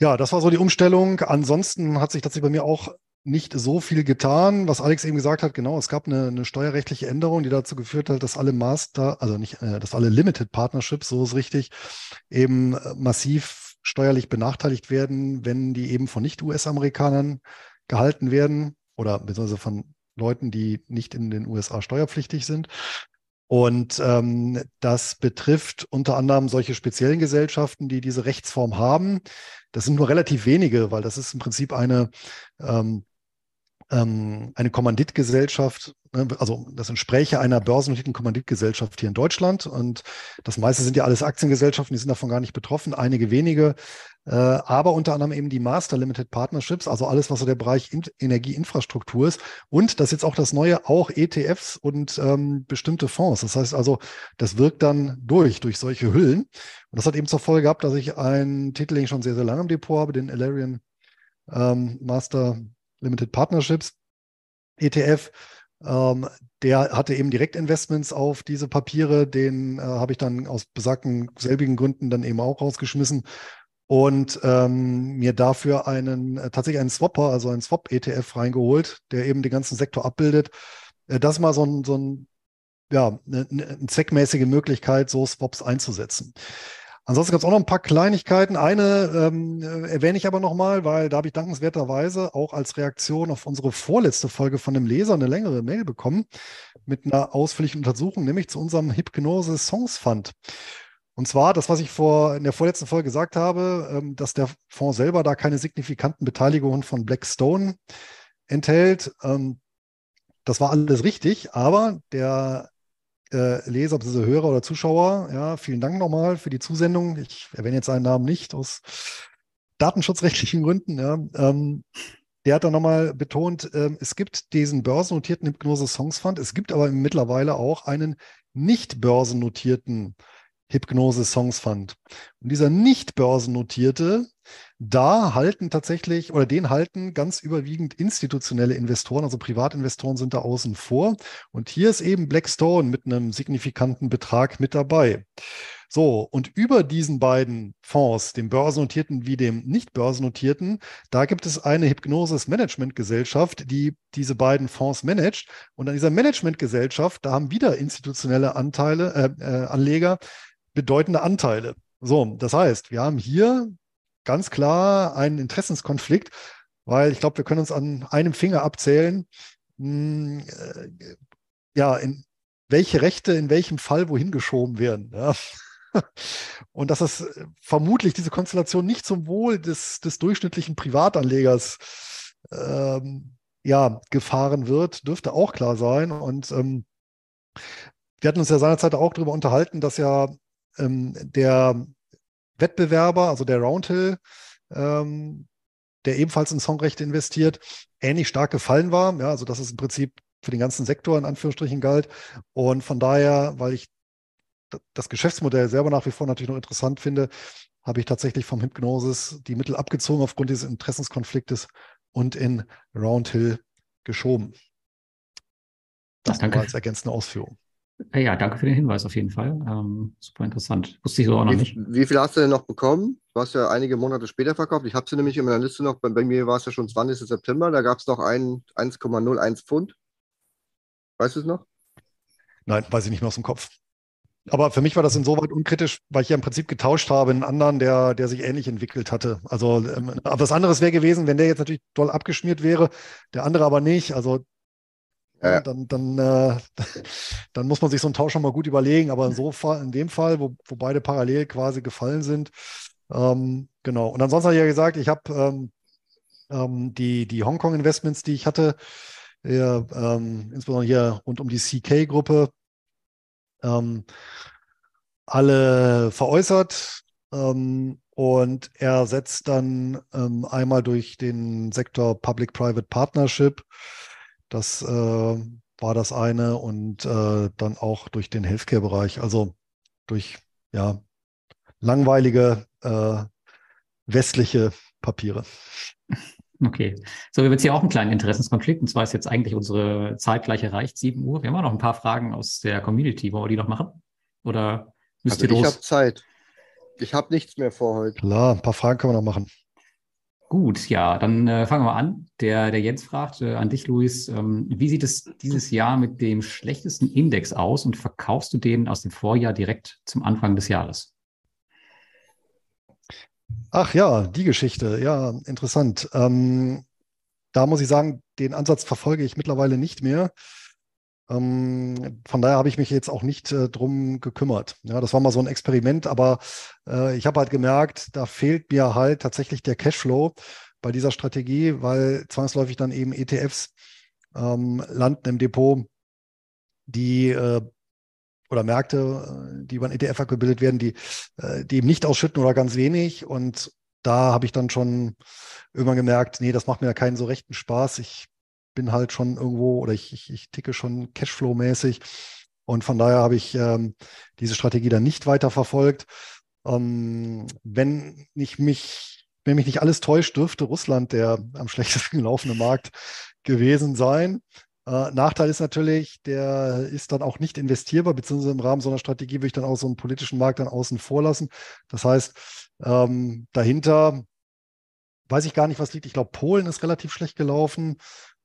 Ja, das war so die Umstellung. Ansonsten hat sich tatsächlich bei mir auch nicht so viel getan. Was Alex eben gesagt hat, genau, es gab eine, eine steuerrechtliche Änderung, die dazu geführt hat, dass alle Master, also nicht, äh, dass alle Limited Partnerships, so ist richtig, eben äh, massiv steuerlich benachteiligt werden, wenn die eben von Nicht-US-Amerikanern gehalten werden oder beziehungsweise von Leuten, die nicht in den USA steuerpflichtig sind. Und ähm, das betrifft unter anderem solche speziellen Gesellschaften, die diese Rechtsform haben. Das sind nur relativ wenige, weil das ist im Prinzip eine, ähm, ähm, eine Kommanditgesellschaft, ne, also das entspräche einer börsennotierten Kommanditgesellschaft hier in Deutschland. Und das meiste sind ja alles Aktiengesellschaften, die sind davon gar nicht betroffen, einige wenige. Äh, aber unter anderem eben die Master Limited Partnerships, also alles, was so der Bereich in Energieinfrastruktur ist. Und das ist jetzt auch das Neue, auch ETFs und ähm, bestimmte Fonds. Das heißt also, das wirkt dann durch, durch solche Hüllen. Und das hat eben zur Folge gehabt, dass ich einen Titel, den ich schon sehr, sehr lange im Depot habe, den Alarian ähm, Master Limited Partnerships ETF. Ähm, der hatte eben Direktinvestments auf diese Papiere. Den äh, habe ich dann aus besagten selbigen Gründen dann eben auch rausgeschmissen und ähm, mir dafür einen äh, tatsächlich einen Swapper, also einen Swap-ETF reingeholt, der eben den ganzen Sektor abbildet. Äh, das mal so ein, so ein ja, eine, eine zweckmäßige Möglichkeit, so Swaps einzusetzen. Ansonsten gab es auch noch ein paar Kleinigkeiten. Eine ähm, erwähne ich aber nochmal, weil da habe ich dankenswerterweise auch als Reaktion auf unsere vorletzte Folge von einem Leser eine längere Mail bekommen mit einer ausführlichen Untersuchung, nämlich zu unserem Hypnose Songs Fund. Und zwar das, was ich vor, in der vorletzten Folge gesagt habe, ähm, dass der Fonds selber da keine signifikanten Beteiligungen von Blackstone enthält. Ähm, das war alles richtig, aber der äh, Leser, bzw. Hörer oder Zuschauer, ja, vielen Dank nochmal für die Zusendung. Ich erwähne jetzt seinen Namen nicht aus datenschutzrechtlichen Gründen. Ja. Ähm, der hat dann nochmal betont, ähm, es gibt diesen börsennotierten Hypnose Songs Fund, es gibt aber mittlerweile auch einen nicht börsennotierten Hypnose Songs Fund. Und dieser nicht börsennotierte da halten tatsächlich oder den halten ganz überwiegend institutionelle Investoren, also Privatinvestoren sind da außen vor. Und hier ist eben Blackstone mit einem signifikanten Betrag mit dabei. So, und über diesen beiden Fonds, dem börsennotierten wie dem nicht börsennotierten, da gibt es eine Hypnosis Management Gesellschaft, die diese beiden Fonds managt. Und an dieser Managementgesellschaft, da haben wieder institutionelle Anteile, äh, äh, Anleger bedeutende Anteile. So, das heißt, wir haben hier ganz klar einen Interessenskonflikt, weil ich glaube, wir können uns an einem Finger abzählen, mh, hm, äh, ja, in welche Rechte in welchem Fall wohin geschoben werden. Ja. Und dass das äh, vermutlich diese Konstellation nicht zum Wohl des, des durchschnittlichen Privatanlegers ähm, ja, gefahren wird, dürfte auch klar sein. Und ähm, wir hatten uns ja seinerzeit auch darüber unterhalten, dass ja ähm, der Wettbewerber, also der Roundhill, ähm, der ebenfalls in Songrechte investiert, ähnlich stark gefallen war. Ja, also dass es im Prinzip für den ganzen Sektor in Anführungsstrichen galt. Und von daher, weil ich das Geschäftsmodell selber nach wie vor natürlich noch interessant finde, habe ich tatsächlich vom Hypnosis die Mittel abgezogen aufgrund dieses Interessenskonfliktes und in Roundhill geschoben. Das Ach, danke. als ergänzende Ausführung. Äh, ja, danke für den Hinweis auf jeden Fall. Ähm, super interessant. Wusste ich so auch noch wie, nicht. Wie viel hast du denn noch bekommen? Du hast ja einige Monate später verkauft. Ich habe sie nämlich in meiner Liste noch. Bei, bei mir war es ja schon 20. September. Da gab es noch 1,01 Pfund. Weißt du es noch? Nein, weiß ich nicht mehr aus dem Kopf. Aber für mich war das insoweit unkritisch, weil ich ja im Prinzip getauscht habe, einen anderen, der, der sich ähnlich entwickelt hatte. Also ähm, was anderes wäre gewesen, wenn der jetzt natürlich toll abgeschmiert wäre, der andere aber nicht. Also ja. Dann, dann, äh, dann muss man sich so einen Tausch schon mal gut überlegen. Aber in, so Fall, in dem Fall, wo, wo beide parallel quasi gefallen sind, ähm, genau. Und ansonsten habe ich ja gesagt, ich habe ähm, ähm, die, die Hongkong-Investments, die ich hatte, ähm, insbesondere hier rund um die CK-Gruppe, ähm, alle veräußert. Ähm, und er setzt dann einmal durch den Sektor Public-Private Partnership das äh, war das eine und äh, dann auch durch den Healthcare-Bereich, also durch ja langweilige äh, westliche Papiere. Okay. So, wir haben jetzt hier auch einen kleinen Interessenskonflikt. Und zwar ist jetzt eigentlich unsere Zeit gleich erreicht, 7 Uhr. Wir haben auch noch ein paar Fragen aus der Community. Wollen wir die noch machen? Oder müsst also ihr los? Ich habe Zeit. Ich habe nichts mehr vor heute. Klar, ein paar Fragen können wir noch machen. Gut, ja, dann äh, fangen wir an. Der, der Jens fragt äh, an dich, Luis, ähm, wie sieht es dieses Jahr mit dem schlechtesten Index aus und verkaufst du den aus dem Vorjahr direkt zum Anfang des Jahres? Ach ja, die Geschichte, ja, interessant. Ähm, da muss ich sagen, den Ansatz verfolge ich mittlerweile nicht mehr. Ähm, von daher habe ich mich jetzt auch nicht äh, drum gekümmert. Ja, das war mal so ein Experiment, aber äh, ich habe halt gemerkt, da fehlt mir halt tatsächlich der Cashflow. bei dieser Strategie, weil zwangsläufig dann eben ETFs ähm, landen im Depot, die äh, oder Märkte, äh, die über ein ETF abgebildet werden, die, äh, die eben nicht ausschütten oder ganz wenig. Und da habe ich dann schon irgendwann gemerkt, nee, das macht mir ja keinen so rechten Spaß. Ich bin halt schon irgendwo oder ich, ich, ich ticke schon Cashflow-mäßig. Und von daher habe ich ähm, diese Strategie dann nicht weiter verfolgt. Ähm, wenn ich mich, wenn mich nicht alles täuscht, dürfte Russland der am schlechtesten laufende Markt gewesen sein. Äh, Nachteil ist natürlich, der ist dann auch nicht investierbar, beziehungsweise im Rahmen so einer Strategie würde ich dann auch so einen politischen Markt dann außen vor lassen. Das heißt, ähm, dahinter weiß ich gar nicht, was liegt. Ich glaube, Polen ist relativ schlecht gelaufen.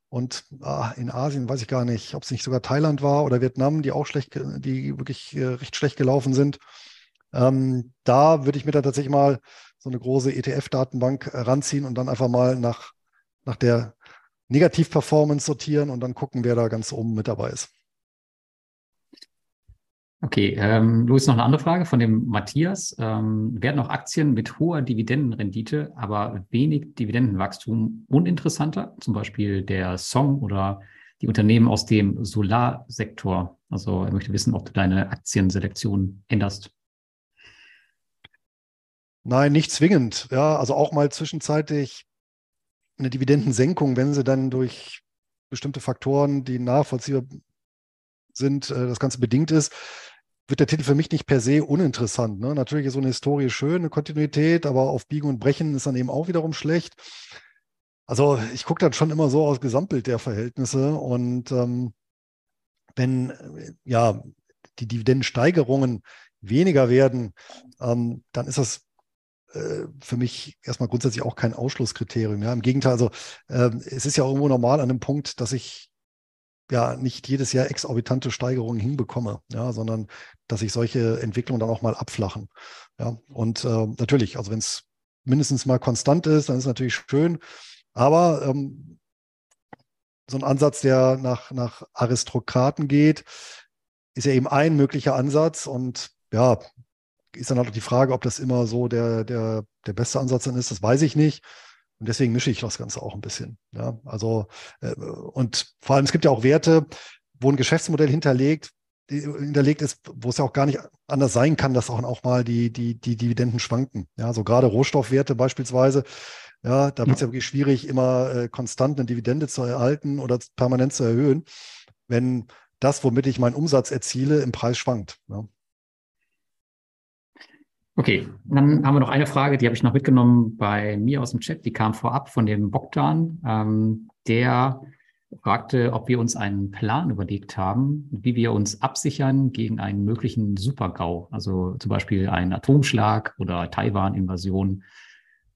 Und ah, in Asien weiß ich gar nicht, ob es nicht sogar Thailand war oder Vietnam, die auch schlecht, die wirklich äh, recht schlecht gelaufen sind. Ähm, da würde ich mir dann tatsächlich mal so eine große ETF-Datenbank äh, ranziehen und dann einfach mal nach, nach der Negativ-Performance sortieren und dann gucken, wer da ganz oben mit dabei ist. Okay, ähm, Luis, noch eine andere Frage von dem Matthias. Ähm, werden auch Aktien mit hoher Dividendenrendite, aber wenig Dividendenwachstum uninteressanter? Zum Beispiel der Song oder die Unternehmen aus dem Solarsektor. Also er möchte wissen, ob du deine Aktienselektion änderst. Nein, nicht zwingend. Ja, also auch mal zwischenzeitlich eine Dividendensenkung, wenn sie dann durch bestimmte Faktoren, die nachvollziehbar sind, äh, das Ganze bedingt ist, wird der Titel für mich nicht per se uninteressant. Ne? Natürlich ist so eine Historie schön, eine Kontinuität, aber auf Biegen und Brechen ist dann eben auch wiederum schlecht. Also ich gucke dann schon immer so aus Gesamtbild der Verhältnisse und ähm, wenn äh, ja die Dividendensteigerungen weniger werden, ähm, dann ist das äh, für mich erstmal grundsätzlich auch kein Ausschlusskriterium. Ja, im Gegenteil, also äh, es ist ja irgendwo normal an dem Punkt, dass ich ja nicht jedes Jahr exorbitante Steigerungen hinbekomme, ja, sondern dass sich solche Entwicklungen dann auch mal abflachen. Ja, und äh, natürlich, also wenn es mindestens mal konstant ist, dann ist es natürlich schön. Aber ähm, so ein Ansatz, der nach, nach Aristokraten geht, ist ja eben ein möglicher Ansatz. Und ja, ist dann halt auch die Frage, ob das immer so der, der, der beste Ansatz dann ist, das weiß ich nicht. Und deswegen mische ich das Ganze auch ein bisschen. Ja, also, äh, und vor allem, es gibt ja auch Werte, wo ein Geschäftsmodell hinterlegt, hinterlegt ist, wo es ja auch gar nicht anders sein kann, dass auch, auch mal die, die, die Dividenden schwanken. Ja, so gerade Rohstoffwerte beispielsweise. Ja, da wird es ja. ja wirklich schwierig, immer äh, konstant eine Dividende zu erhalten oder permanent zu erhöhen, wenn das, womit ich meinen Umsatz erziele, im Preis schwankt. Ja. Okay, dann haben wir noch eine Frage, die habe ich noch mitgenommen bei mir aus dem Chat. Die kam vorab von dem Bogdan. Ähm, der fragte, ob wir uns einen Plan überlegt haben, wie wir uns absichern gegen einen möglichen Supergau, also zum Beispiel einen Atomschlag oder Taiwan-Invasion.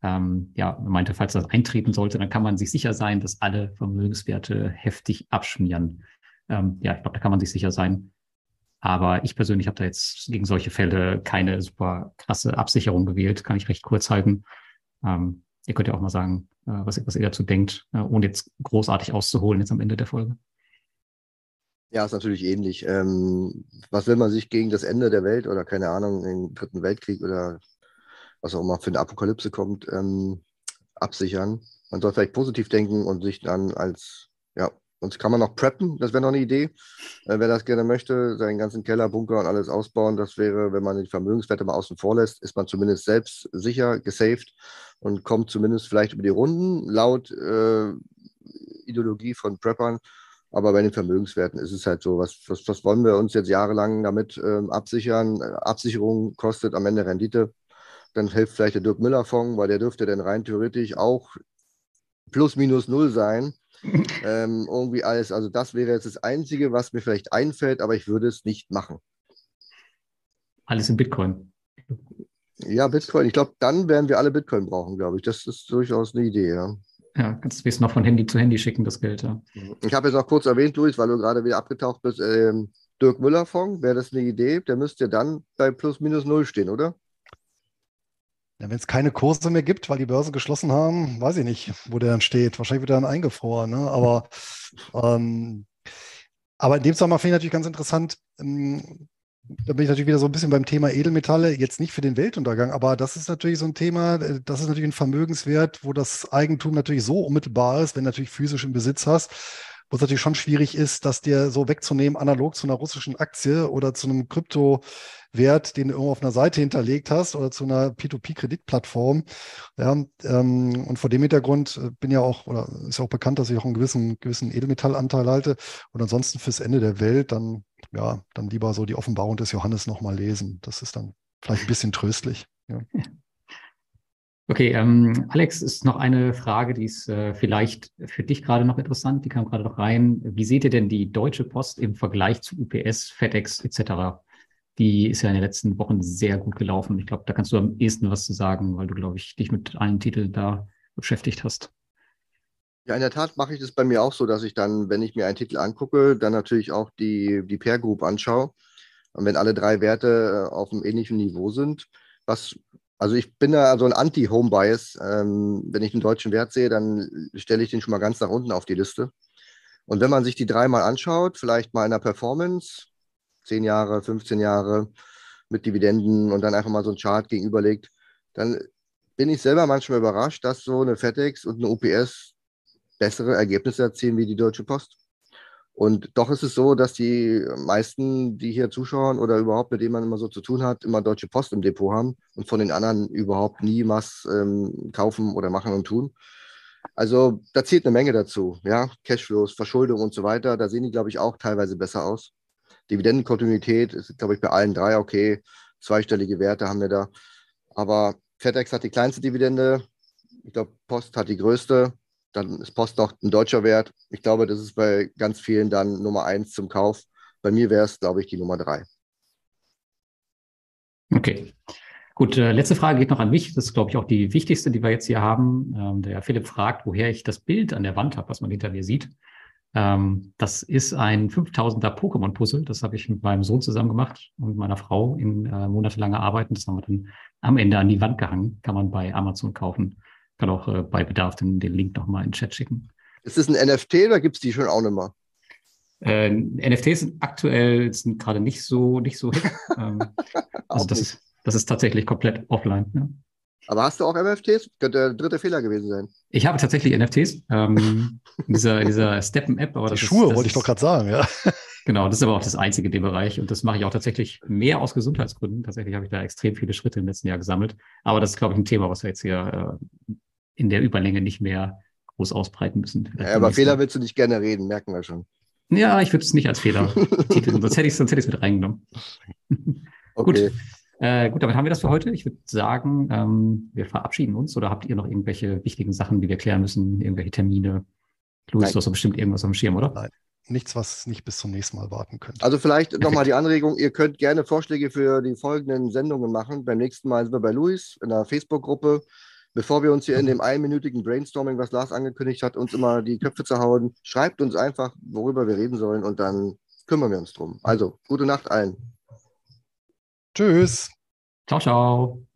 Ähm, ja, er meinte, falls das eintreten sollte, dann kann man sich sicher sein, dass alle Vermögenswerte heftig abschmieren. Ähm, ja, ich glaube, da kann man sich sicher sein. Aber ich persönlich habe da jetzt gegen solche Fälle keine super krasse Absicherung gewählt, kann ich recht kurz halten. Ähm, ihr könnt ja auch mal sagen, äh, was, was ihr dazu denkt, äh, ohne jetzt großartig auszuholen jetzt am Ende der Folge. Ja, ist natürlich ähnlich. Ähm, was will man sich gegen das Ende der Welt oder keine Ahnung, den dritten Weltkrieg oder was auch immer für eine Apokalypse kommt, ähm, absichern? Man soll vielleicht positiv denken und sich dann als Sonst kann man noch preppen, das wäre noch eine Idee. Äh, wer das gerne möchte, seinen ganzen Keller, Bunker und alles ausbauen, das wäre, wenn man die Vermögenswerte mal außen vor lässt, ist man zumindest selbst sicher gesaved und kommt zumindest vielleicht über die Runden, laut äh, Ideologie von Preppern. Aber bei den Vermögenswerten ist es halt so, was, was, was wollen wir uns jetzt jahrelang damit ähm, absichern? Absicherung kostet am Ende Rendite. Dann hilft vielleicht der Dirk Müller-Fonds, weil der dürfte dann rein theoretisch auch plus minus null sein ähm, irgendwie alles. Also das wäre jetzt das Einzige, was mir vielleicht einfällt, aber ich würde es nicht machen. Alles in Bitcoin. Ja, Bitcoin. Ich glaube, dann werden wir alle Bitcoin brauchen, glaube ich. Das ist durchaus eine Idee, ja. Ja, kannst du es noch von Handy zu Handy schicken, das Geld, ja. Ich habe jetzt noch kurz erwähnt, Luis, weil du gerade wieder abgetaucht bist, ähm, Dirk Müller-Fonds, wäre das eine Idee? Der müsste dann bei plus minus null stehen, oder? Ja, Wenn es keine Kurse mehr gibt, weil die Börsen geschlossen haben, weiß ich nicht, wo der dann steht. Wahrscheinlich wird er dann eingefroren. Ne? Aber, ähm, aber in dem Zusammenhang finde ich natürlich ganz interessant, ähm, da bin ich natürlich wieder so ein bisschen beim Thema Edelmetalle, jetzt nicht für den Weltuntergang, aber das ist natürlich so ein Thema, äh, das ist natürlich ein Vermögenswert, wo das Eigentum natürlich so unmittelbar ist, wenn du natürlich physisch im Besitz hast, wo es natürlich schon schwierig ist, das dir so wegzunehmen, analog zu einer russischen Aktie oder zu einem Kryptowert, den du irgendwo auf einer Seite hinterlegt hast oder zu einer P2P-Kreditplattform. Ja, ähm, und vor dem Hintergrund äh, bin ja auch, oder ist ja auch bekannt, dass ich auch einen gewissen, gewissen Edelmetallanteil halte. Und ansonsten fürs Ende der Welt dann, ja, dann lieber so die Offenbarung des Johannes nochmal lesen. Das ist dann vielleicht ein bisschen tröstlich. Ja. Okay, ähm, Alex, ist noch eine Frage, die ist äh, vielleicht für dich gerade noch interessant, die kam gerade noch rein. Wie seht ihr denn die Deutsche Post im Vergleich zu UPS, FedEx etc.? Die ist ja in den letzten Wochen sehr gut gelaufen. Ich glaube, da kannst du am ehesten was zu sagen, weil du, glaube ich, dich mit allen Titeln da beschäftigt hast. Ja, in der Tat mache ich das bei mir auch so, dass ich dann, wenn ich mir einen Titel angucke, dann natürlich auch die, die Pair Group anschaue. Und wenn alle drei Werte äh, auf einem ähnlichen Niveau sind, was also ich bin da so ein Anti-Home-Bias. Ähm, wenn ich einen deutschen Wert sehe, dann stelle ich den schon mal ganz nach unten auf die Liste. Und wenn man sich die dreimal anschaut, vielleicht mal in der Performance, 10 Jahre, 15 Jahre mit Dividenden und dann einfach mal so ein Chart gegenüberlegt, dann bin ich selber manchmal überrascht, dass so eine FedEx und eine UPS bessere Ergebnisse erzielen wie die Deutsche Post. Und doch ist es so, dass die meisten, die hier zuschauen oder überhaupt mit denen man immer so zu tun hat, immer Deutsche Post im Depot haben und von den anderen überhaupt nie was ähm, kaufen oder machen und tun. Also da zählt eine Menge dazu, ja, Cashflows, Verschuldung und so weiter. Da sehen die, glaube ich, auch teilweise besser aus. Dividendenkontinuität ist, glaube ich, bei allen drei okay. Zweistellige Werte haben wir da. Aber FedEx hat die kleinste Dividende. Ich glaube, Post hat die größte dann ist Post noch ein deutscher Wert. Ich glaube, das ist bei ganz vielen dann Nummer eins zum Kauf. Bei mir wäre es, glaube ich, die Nummer drei. Okay. Gut, äh, letzte Frage geht noch an mich. Das ist, glaube ich, auch die wichtigste, die wir jetzt hier haben. Ähm, der Philipp fragt, woher ich das Bild an der Wand habe, was man hinter mir sieht. Ähm, das ist ein 5000er Pokémon-Puzzle. Das habe ich mit meinem Sohn zusammen gemacht und meiner Frau in äh, monatelanger Arbeit. Das haben wir dann am Ende an die Wand gehangen. Kann man bei Amazon kaufen kann auch äh, bei Bedarf den, den Link nochmal in den Chat schicken. Ist das ein NFT oder gibt es die schon auch nicht mehr? Äh, NFTs sind aktuell sind gerade nicht so nicht so ähm, also das ist, das ist tatsächlich komplett offline. Ja. Aber hast du auch NFTs? Könnte der dritte Fehler gewesen sein. Ich habe tatsächlich NFTs ähm, in dieser, dieser Steppen-App. Die Schuhe ist, wollte ich doch gerade sagen, ja. Genau, das ist aber auch das einzige in dem Bereich und das mache ich auch tatsächlich mehr aus Gesundheitsgründen. Tatsächlich habe ich da extrem viele Schritte im letzten Jahr gesammelt. Aber das ist, glaube ich, ein Thema, was wir jetzt hier äh, in der Überlänge nicht mehr groß ausbreiten müssen. Ja, aber Fehler willst du nicht gerne reden, merken wir schon. Ja, ich würde es nicht als Fehler titeln, sonst hätte ich es mit reingenommen. Okay. Gut. Äh, gut, damit haben wir das für heute. Ich würde sagen, ähm, wir verabschieden uns oder habt ihr noch irgendwelche wichtigen Sachen, die wir klären müssen, irgendwelche Termine? Luis, du hast doch bestimmt irgendwas am Schirm, oder? Nein, nichts, was nicht bis zum nächsten Mal warten könnte. Also vielleicht nochmal die Anregung, ihr könnt gerne Vorschläge für die folgenden Sendungen machen. Beim nächsten Mal sind wir bei Luis in der Facebook-Gruppe bevor wir uns hier in dem einminütigen Brainstorming, was Lars angekündigt hat, uns immer die Köpfe zu hauen, schreibt uns einfach, worüber wir reden sollen und dann kümmern wir uns drum. Also, gute Nacht allen. Tschüss. Ciao, ciao.